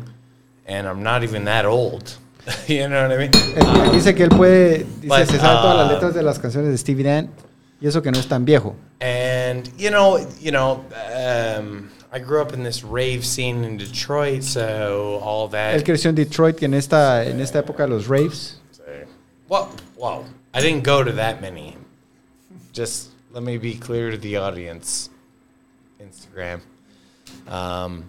and I'm not even that old. you know what I mean? Él- él dice que él puede, dice, but, se sabe todas las uh, letras de las canciones de Stevie Dan y eso que no es tan viejo. And you know, you know, um, I grew up in this rave scene in Detroit, so all that. Él creció en Detroit en esta, en esta época los raves. Well, well, I didn't go to that many. Just let me be clear to the audience. Instagram. Um,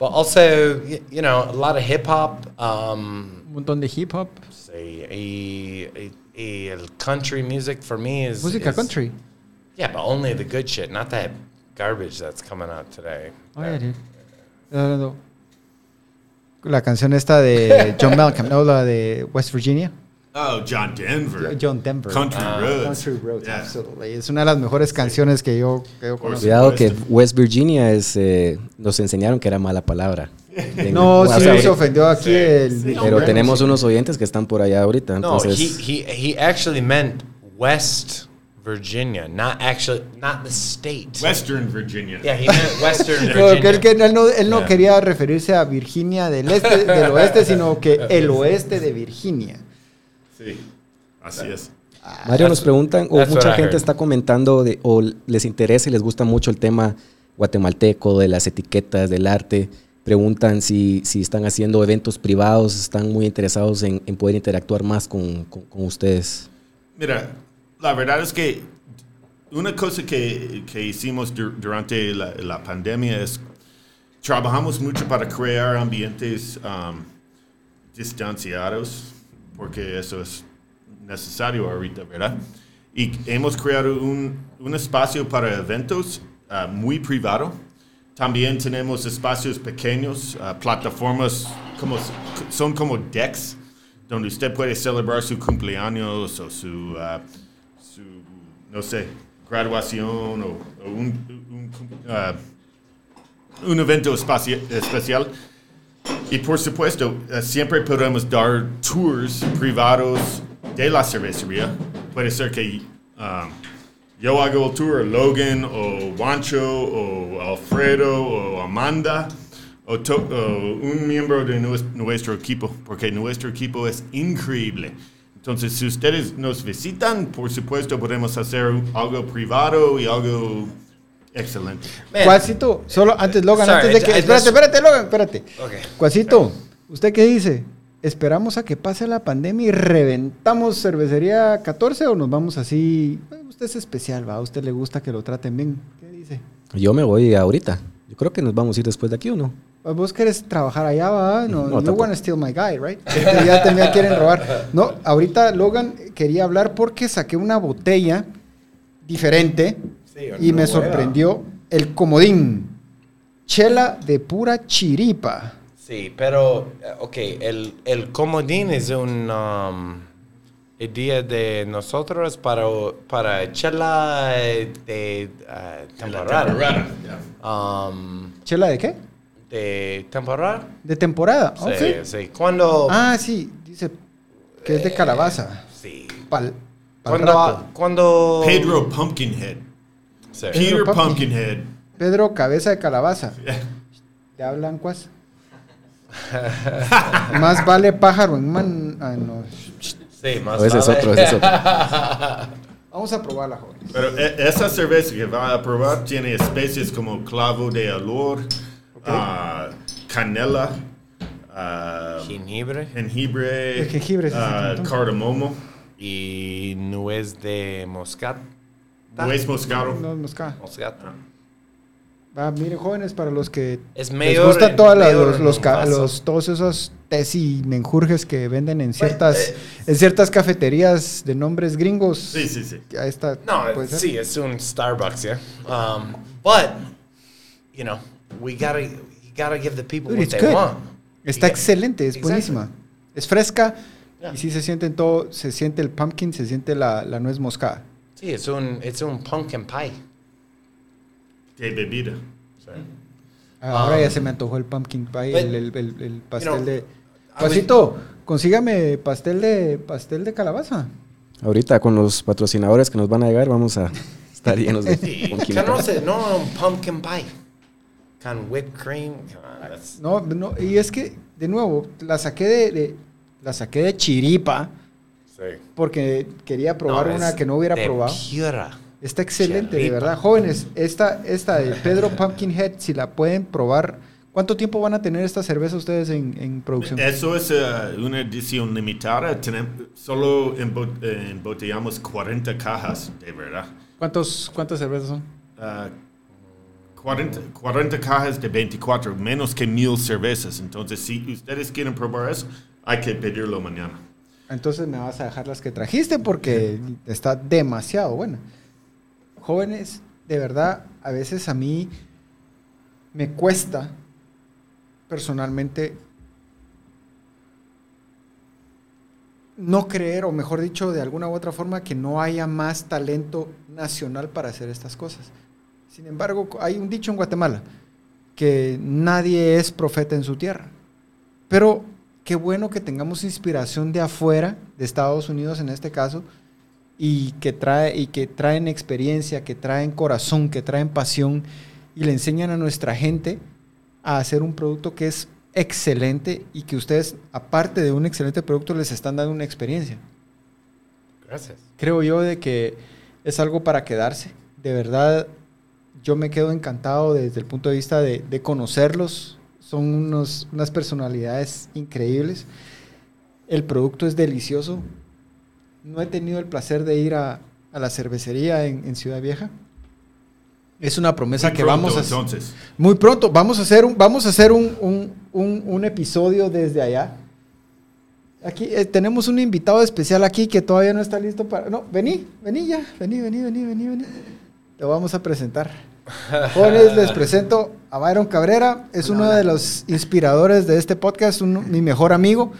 but also, y- you know, a lot of hip hop. Um, Un montón de hip hop. say a, a, a country music for me is Música is- country. Yeah, but only the good shit, not that garbage that's coming out today. Oh, yeah, dude. No, no, no. La canción esta de John Malcolm, no, la de West Virginia. Oh, John Denver. John Denver. Country Ah, Roads. Country Roads, Yeah. absolutely. Es una de las mejores canciones que yo, que yo conozco. Cuidado que. West Virginia es, eh, nos enseñaron que era mala palabra. En- No, o sí se ofendió aquí Sí, el... sí. Pero tenemos unos oyentes que están por allá ahorita. No, Entonces, he, he he actually meant West Virginia, not actually not the state. Western Virginia. Yeah, he meant Western Pero que él, Virginia. que él no, él no Yeah. quería referirse a Virginia del este, del oeste, sino que el oeste de Virginia. Sí. Así es. Mario nos preguntan, o mucha gente está comentando, de, o les interesa y les gusta mucho el tema guatemalteco, de las etiquetas, del arte. Preguntan si, si están haciendo eventos privados, están muy interesados en, en poder interactuar más con, con- con ustedes. Mira, la verdad es que una cosa que, que hicimos dur- durante la, la pandemia es trabajamos mucho para crear ambientes um, distanciados, porque eso es necesario ahorita, ¿verdad? Y hemos creado un, un espacio para eventos ah, muy privado. También tenemos espacios pequeños, ah, plataformas como, son como decks, donde usted puede celebrar su cumpleaños o su, ah, su no sé, graduación o, o un, un, un evento especial. Y por supuesto, eh, siempre podemos dar tours privados de la cervecería. Puede ser que um, yo hago el tour, Logan o Juancho o Alfredo o Amanda o, o un miembro de nues- nuestro equipo, porque nuestro equipo es increíble. Entonces, si ustedes nos visitan, por supuesto podemos hacer algo privado y algo excelente. Cuasito, solo antes, Logan, Sorry, antes de que. I- I Espérate, espérate, Logan, espérate. Ok. Cuasito, ¿usted qué dice? ¿Esperamos a que pase la pandemia y reventamos cervecería 14 o nos vamos así? Usted es especial, va. A usted le gusta que lo traten bien. ¿Qué dice? Yo me voy ahorita. Yo creo que nos vamos a ir después de aquí, ¿o no? Pues Vos querés trabajar allá, va. No, No, you wanna steal my guy, right? Este, ya también quieren robar. No, ahorita Logan quería hablar porque saqué una botella diferente Y me sorprendió el comodín. Chela de pura chiripa. Sí, pero, eh, ok, el, el comodín es un um, el día de nosotros para, para chela eh, de eh, temporada. Um, ¿Chela de qué? de temporada. De temporada. Sí, ok. sí. Cuando... Ah, sí, dice que es de calabaza. sí. Pal, pal Cuando... rato. cuando Pedro Pumpkinhead. Sí. Peter Pumpkin. Pumpkinhead. Pedro Cabeza de Calabaza. ¿Te hablan cuas? Más vale pájaro en man. ah, no. Sí, más O ese es vale. otro, ese es otro. Vamos a probarla, joven. Pero e- esa cerveza que va a probar tiene especies como clavo de olor, ah, canela, ah, Jengibre jengibre, cardamomo, y nuez de moscata. nuez moscado. No, mosca. Moscata. Va, miren, jóvenes, para los que Es les mayor gusta en- todas las- mayor los, los, los- todos esos tés y menjurjes que venden en ciertas, eh, en ciertas cafeterías de nombres gringos. Sí, sí, sí. Ahí está. No, puede ser. sí, es un Starbucks, yeah. Um, but, you know, we gotta, you gotta give the people Dude, what they good. want. Está Yeah. excelente, es Exactly. buenísima. Es fresca Yeah. y sí se siente en todo, se siente el pumpkin, se siente la, la nuez moscada. Sí, es un, es un pumpkin pie. De bebida. Ahora Um, ya se me antojó el pumpkin pie, but, el, el- el- el pastel know, de... Pasito, consígame pastel de pastel de calabaza. Ahorita con los patrocinadores que nos van a llegar vamos a estar llenos de Sí, pumpkin pie. no un pumpkin pie. Con whipped cream. No, no, y es que, de nuevo, la saqué de, de- la saqué de chiripa sí. porque quería probar No, una que no hubiera de probado. Pura. Está excelente, de Chiripa. verdad. Jóvenes, esta, esta de Pedro Pumpkinhead, si la pueden probar, ¿cuánto tiempo van a tener esta cerveza ustedes en, en producción? Eso es ah, una edición limitada. Tenem- solo eh, embotellamos 40 cajas, de verdad. ¿Cuántos, ¿Cuántas cervezas son? Ah, 40, 40 cajas de 24, menos que mil cervezas. Entonces, si ustedes quieren probar eso, hay que pedirlo mañana. Entonces me vas a dejar las que trajiste porque está demasiado buena. Jóvenes, de verdad, a veces a mí me cuesta personalmente no creer, o mejor dicho, de alguna u otra forma, que no haya más talento nacional para hacer estas cosas. Sin embargo, hay un dicho en Guatemala, que nadie es profeta en su tierra. Pero qué bueno que tengamos inspiración de afuera, de Estados Unidos en este caso, y que, trae, y que traen experiencia, que traen corazón, que traen pasión, y le enseñan a nuestra gente a hacer un producto que es excelente y que ustedes, aparte de un excelente producto, les están dando una experiencia. Gracias. Creo yo de que es algo para quedarse. De verdad, yo me quedo encantado desde el punto de vista de, de conocerlos. Son unos, unas personalidades increíbles. El producto es delicioso. No he tenido el placer de ir a, a la cervecería en, en Ciudad Vieja. Es una promesa Muy que pronto, vamos a entonces. muy pronto. Vamos a hacer un, vamos a hacer un, un- un- un episodio desde allá. Aquí eh, tenemos un invitado especial aquí que todavía no está listo para. No, vení, vení ya. Vení, vení, vení, vení, vení. Te vamos a presentar. Jóvenes, les presento a Byron Cabrera. Es uno de los inspiradores de este podcast, un- mi mejor amigo.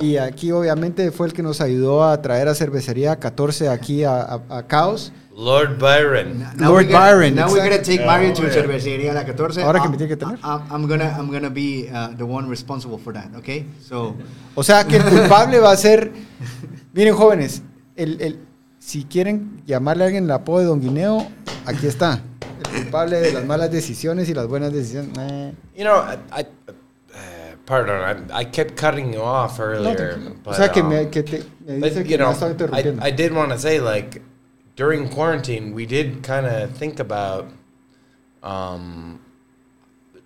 Y aquí obviamente fue el que nos ayudó a traer a Cervecería 14 aquí a, a- a Caos. Lord Byron. Lord we're gonna- Byron, Now we're gonna take Mario to Cervecería La 14. Ahora que I'm- me tiene que tener. I'm, I'm gonna, I'm gonna be uh, the one responsible for that, okay? So, O sea que el culpable va a ser. Miren, jóvenes, el, el- si quieren llamarle a alguien el apodo de Don Guineo, aquí está. Culpable de las malas decisiones y las buenas decisiones. Eh. You know, I, I uh, pardon, I, I kept cutting you off No, earlier. tranquilo. o but, sea que um, me, que te, me dice But, que you me know, ha estado interrumpiendo. I, I did want to say, like, during quarantine, we did kind of think about, um,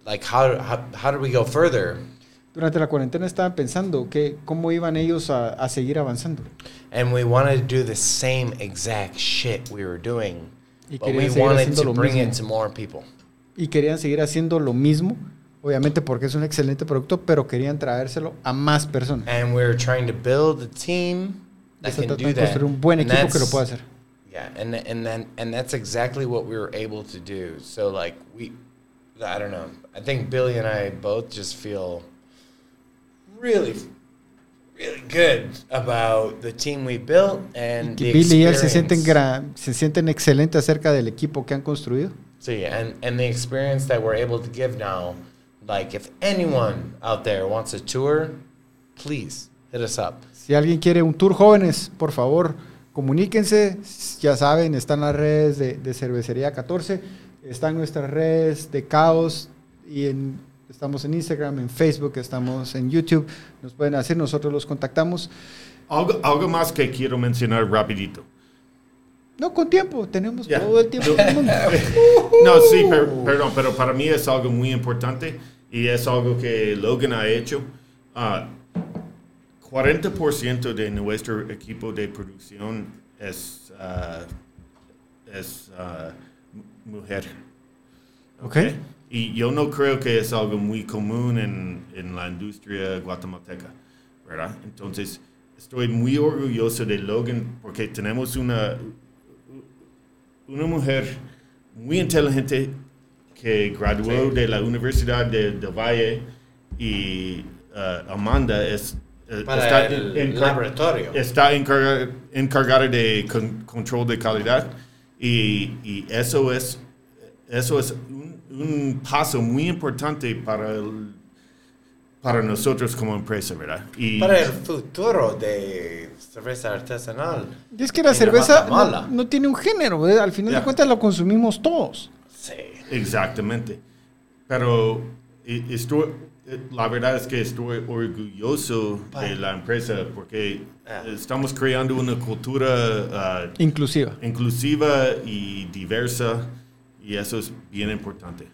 like, how, how, how do we go further? Durante la cuarentena estaban pensando que cómo iban ellos a, a seguir avanzando. And we wanted to do the same exact shit we were doing, Y querían seguir haciendo lo mismo. Y querían seguir haciendo lo mismo, obviamente porque es un excelente producto, pero querían traérselo a más personas. And we were trying to build a team that can do de that. construir un buen And equipo que lo pueda hacer. Yeah, and and then and that's exactly what we were able to do. So like we, I don't know. I think Billy and I both just feel really, really good about the team we built and Y the y él se sienten, se sienten excelentes acerca del equipo que han construido. And and the experience that we're able to give now. Like if anyone out there wants a tour, please hit us up. Si alguien quiere un tour jóvenes, por favor, comuníquense. Ya saben, están las redes de, de Cervecería 14, están nuestras redes de Caos y en, estamos en Instagram, en Facebook, estamos en YouTube. Nos pueden hacer, nosotros los contactamos. Algo, algo más que quiero mencionar rapidito. No, con tiempo, tenemos Ya. todo el tiempo. No, sí, per- perdón, pero para mí es algo muy importante y es algo que Logan ha hecho. Ah, 40% de nuestro equipo de producción es, ah, es mu- mujer. Ok. Y yo no creo que es algo muy común en, en la industria guatemalteca, ¿verdad? Entonces, estoy muy orgulloso de Logan porque tenemos una, una mujer muy inteligente que graduó de la Universidad de, de Valle y uh, Amanda es, eh, Para el laboratorio. está encarga- encargada de con- control de calidad y, y eso es eso es un, paso muy importante para el- para nosotros como empresa, ¿verdad? Y Para el futuro de cerveza artesanal. Y es que la cerveza no, no tiene un género, ¿eh? al final Ya. de cuentas lo consumimos todos. Sí. Exactamente. Pero eh, estoy, eh, la verdad es que estoy orgulloso de la empresa porque Ah. estamos creando una cultura ah, Inclusiva. inclusiva y diversa y eso es bien importante.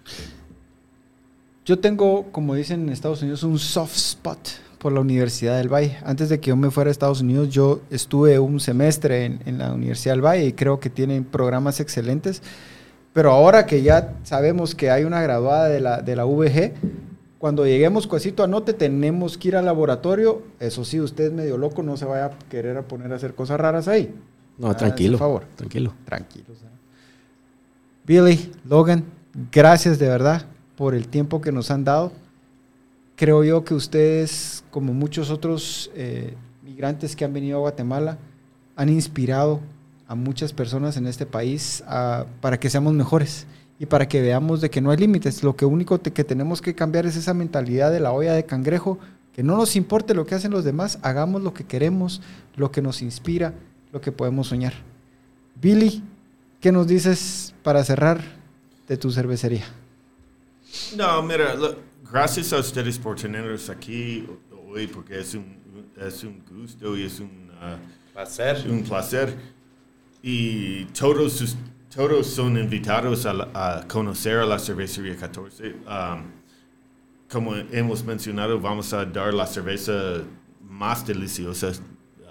Yo tengo, como dicen en Estados Unidos, un soft spot por la Universidad del Valle. Antes de que yo me fuera a Estados Unidos, yo estuve un semestre en, en la Universidad del Valle y creo que tienen programas excelentes. Pero ahora que ya sabemos que hay una graduada de la, de la VG, cuando lleguemos, Cuasito, anote, tenemos que ir al laboratorio. Eso sí, usted es medio loco, no se vaya a querer a poner a hacer cosas raras ahí. No, tranquilo. el favor. Tranquilo. Tranquilos. ¿eh? Billy, Logan, gracias de verdad por el tiempo que nos han dado. Creo yo que ustedes, como muchos otros eh, migrantes que han venido a Guatemala, han inspirado a muchas personas en este país para que seamos mejores y para que veamos de que no hay límites. Lo que único que tenemos que cambiar es esa mentalidad de la olla de cangrejo, que no nos importe lo que hacen los demás, hagamos lo que queremos, lo que nos inspira, lo que podemos soñar. Billy, ¿qué nos dices para cerrar de tu cervecería? No, mira, lo- gracias a ustedes por tenernos aquí hoy porque es un, es un gusto y es un, ah, Placer. un placer. Y todos, sus- todos son invitados a, la- a conocer a la cervecería 14. Um, como hemos mencionado, vamos a dar la cerveza más deliciosa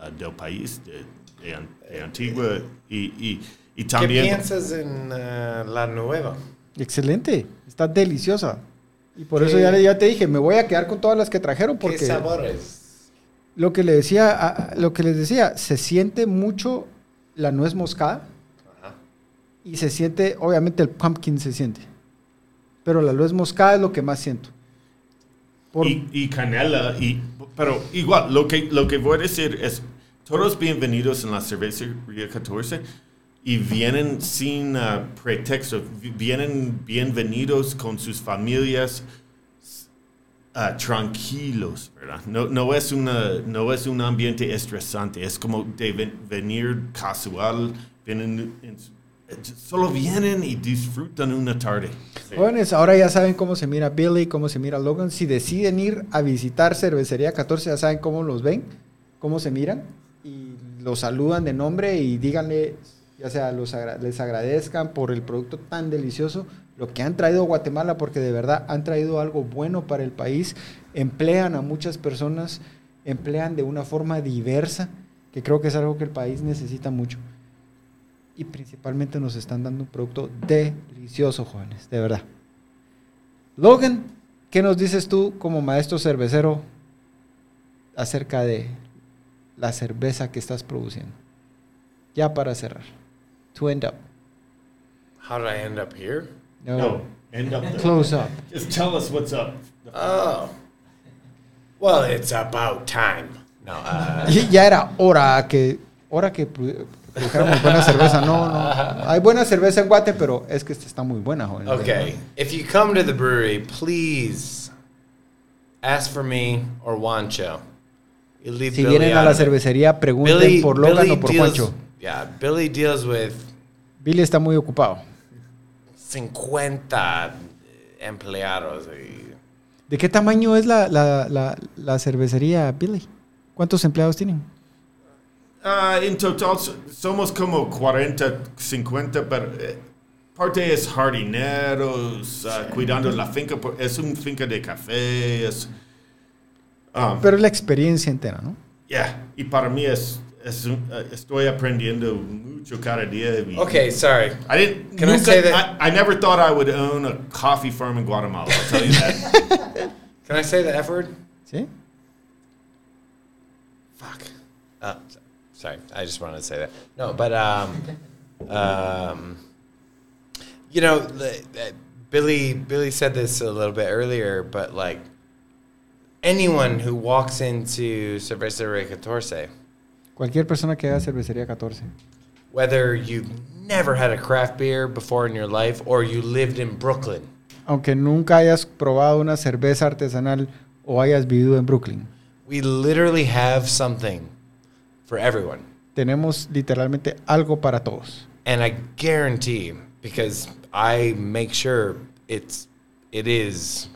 ah, del país, de, de de Antigua. Y, y, y ¿Qué también... piensas en eh, la nueva? Excelente, está deliciosa. Y por ¿Qué- eso ya, ya te dije, me voy a quedar con todas las que trajeron ¿Qué porque sabores? lo que le decía, lo que les decía, se siente mucho la nuez moscada Ajá. y se siente, obviamente el pumpkin se siente, pero la nuez moscada es lo que más siento. Por- Y, y canela, y, pero igual, lo que, lo que voy a decir es, todos bienvenidos en la cervecería 14 y vienen sin ah, pretexto, vi- vienen bienvenidos con sus familias ah, tranquilos, ¿verdad? No, no, es una, no es un ambiente estresante, es como de ven- venir casual, vienen en solo vienen y disfrutan una tarde. Jóvenes, ahora ya saben cómo se mira Billy, cómo se mira Logan. Si deciden ir a visitar Cervecería 14, ya saben cómo los ven, cómo se miran y los saludan de nombre y díganle, ya sea los les agradezcan por el producto tan delicioso, lo que han traído a Guatemala, porque de verdad han traído algo bueno para el país, emplean a muchas personas, emplean de una forma diversa, que creo que es algo que el país necesita mucho y principalmente nos están dando un producto delicioso, jóvenes, de verdad. Logan, ¿qué nos dices tú como maestro cervecero acerca de la cerveza que estás produciendo? Ya para cerrar. To end up. How did I end up here? No. No, end up there. Close up. Just tell us what's up. Oh. Well, it's about time. No, uh, Ya era hora que hora que produ- produjéramos buena cerveza. No, no. Hay buena cerveza en Guate, pero es que esta está muy buena, jóvenes. okay. If you come to the brewery, please ask for me or Wancho. You leave Si Billy vienen a out la of it. cervecería, pregunten Billy, por Logan Billy o por deals, Juancho. Yeah, Billy deals with Billy está muy ocupado. 50 empleados. y- ¿De qué tamaño es la, la, la, la cervecería, Billy? ¿Cuántos empleados tienen? Ah, en total so- somos como 40, 50, pero eh, parte es jardineros, ah, cuidando la finca, es un finca de café, es... um, Pero es la experiencia entera, ¿no? yeah, y para mí es, eh, estoy aprendiendo mucho cada día. Okay, sorry. I didn't. Can I say that- I, I never thought I would own a coffee farm in Guatemala. I'll tell you that. Can I say the F word? ¿Sí? Fuck. Uh, sorry, I just wanted to say that. No, but um, um, you know, the- the- Billy Billy said this a little bit earlier, but like anyone who walks into Cervecería Catorce, Cualquier persona que haga cervecería 14. whether you've never had a craft beer before in your life or you lived in Brooklyn, Aunque nunca hayas probado una cerveza artesanal o hayas vivido en Brooklyn, we literally have something for everyone. tenemos literalmente algo para todos. And I guarantee, because I make sure it's it is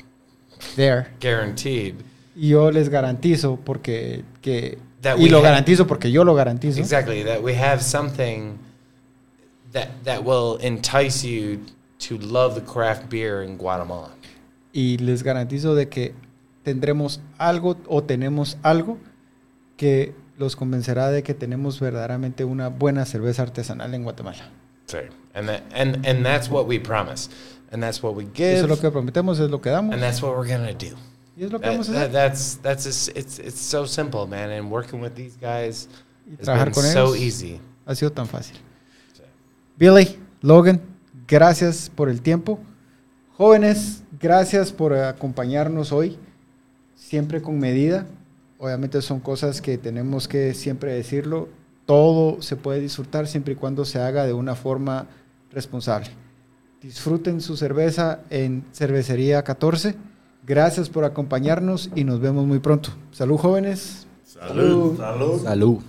There. guaranteed. Y yo les garantizo porque que That y we lo garantizo porque yo lo garantizo. Exactly that we have something that that will entice you to love the craft beer in Guatemala. Y les garantizo de que tendremos algo o tenemos algo que los convencerá de que tenemos verdaderamente una buena cerveza artesanal en Guatemala. So, and that and and that's what we promise, and that's what we Eso give, es lo que prometemos, es lo que damos and that's what we're gonna do. Y es lo que That- vamos a that- hacer. that's that's just, it's it's so simple, man. And working with these guys Y has trabajar been con so ellos easy. ha sido tan fácil. Sí. Billy, Logan, gracias por el tiempo. Jóvenes, gracias por acompañarnos hoy, siempre con medida. Obviamente son cosas que tenemos que siempre decirlo. Todo se puede disfrutar siempre y cuando se haga de una forma responsable. Disfruten su cerveza en Cervecería 14. Gracias por acompañarnos y nos vemos muy pronto. Salud jóvenes. Salud. Salud. Salud.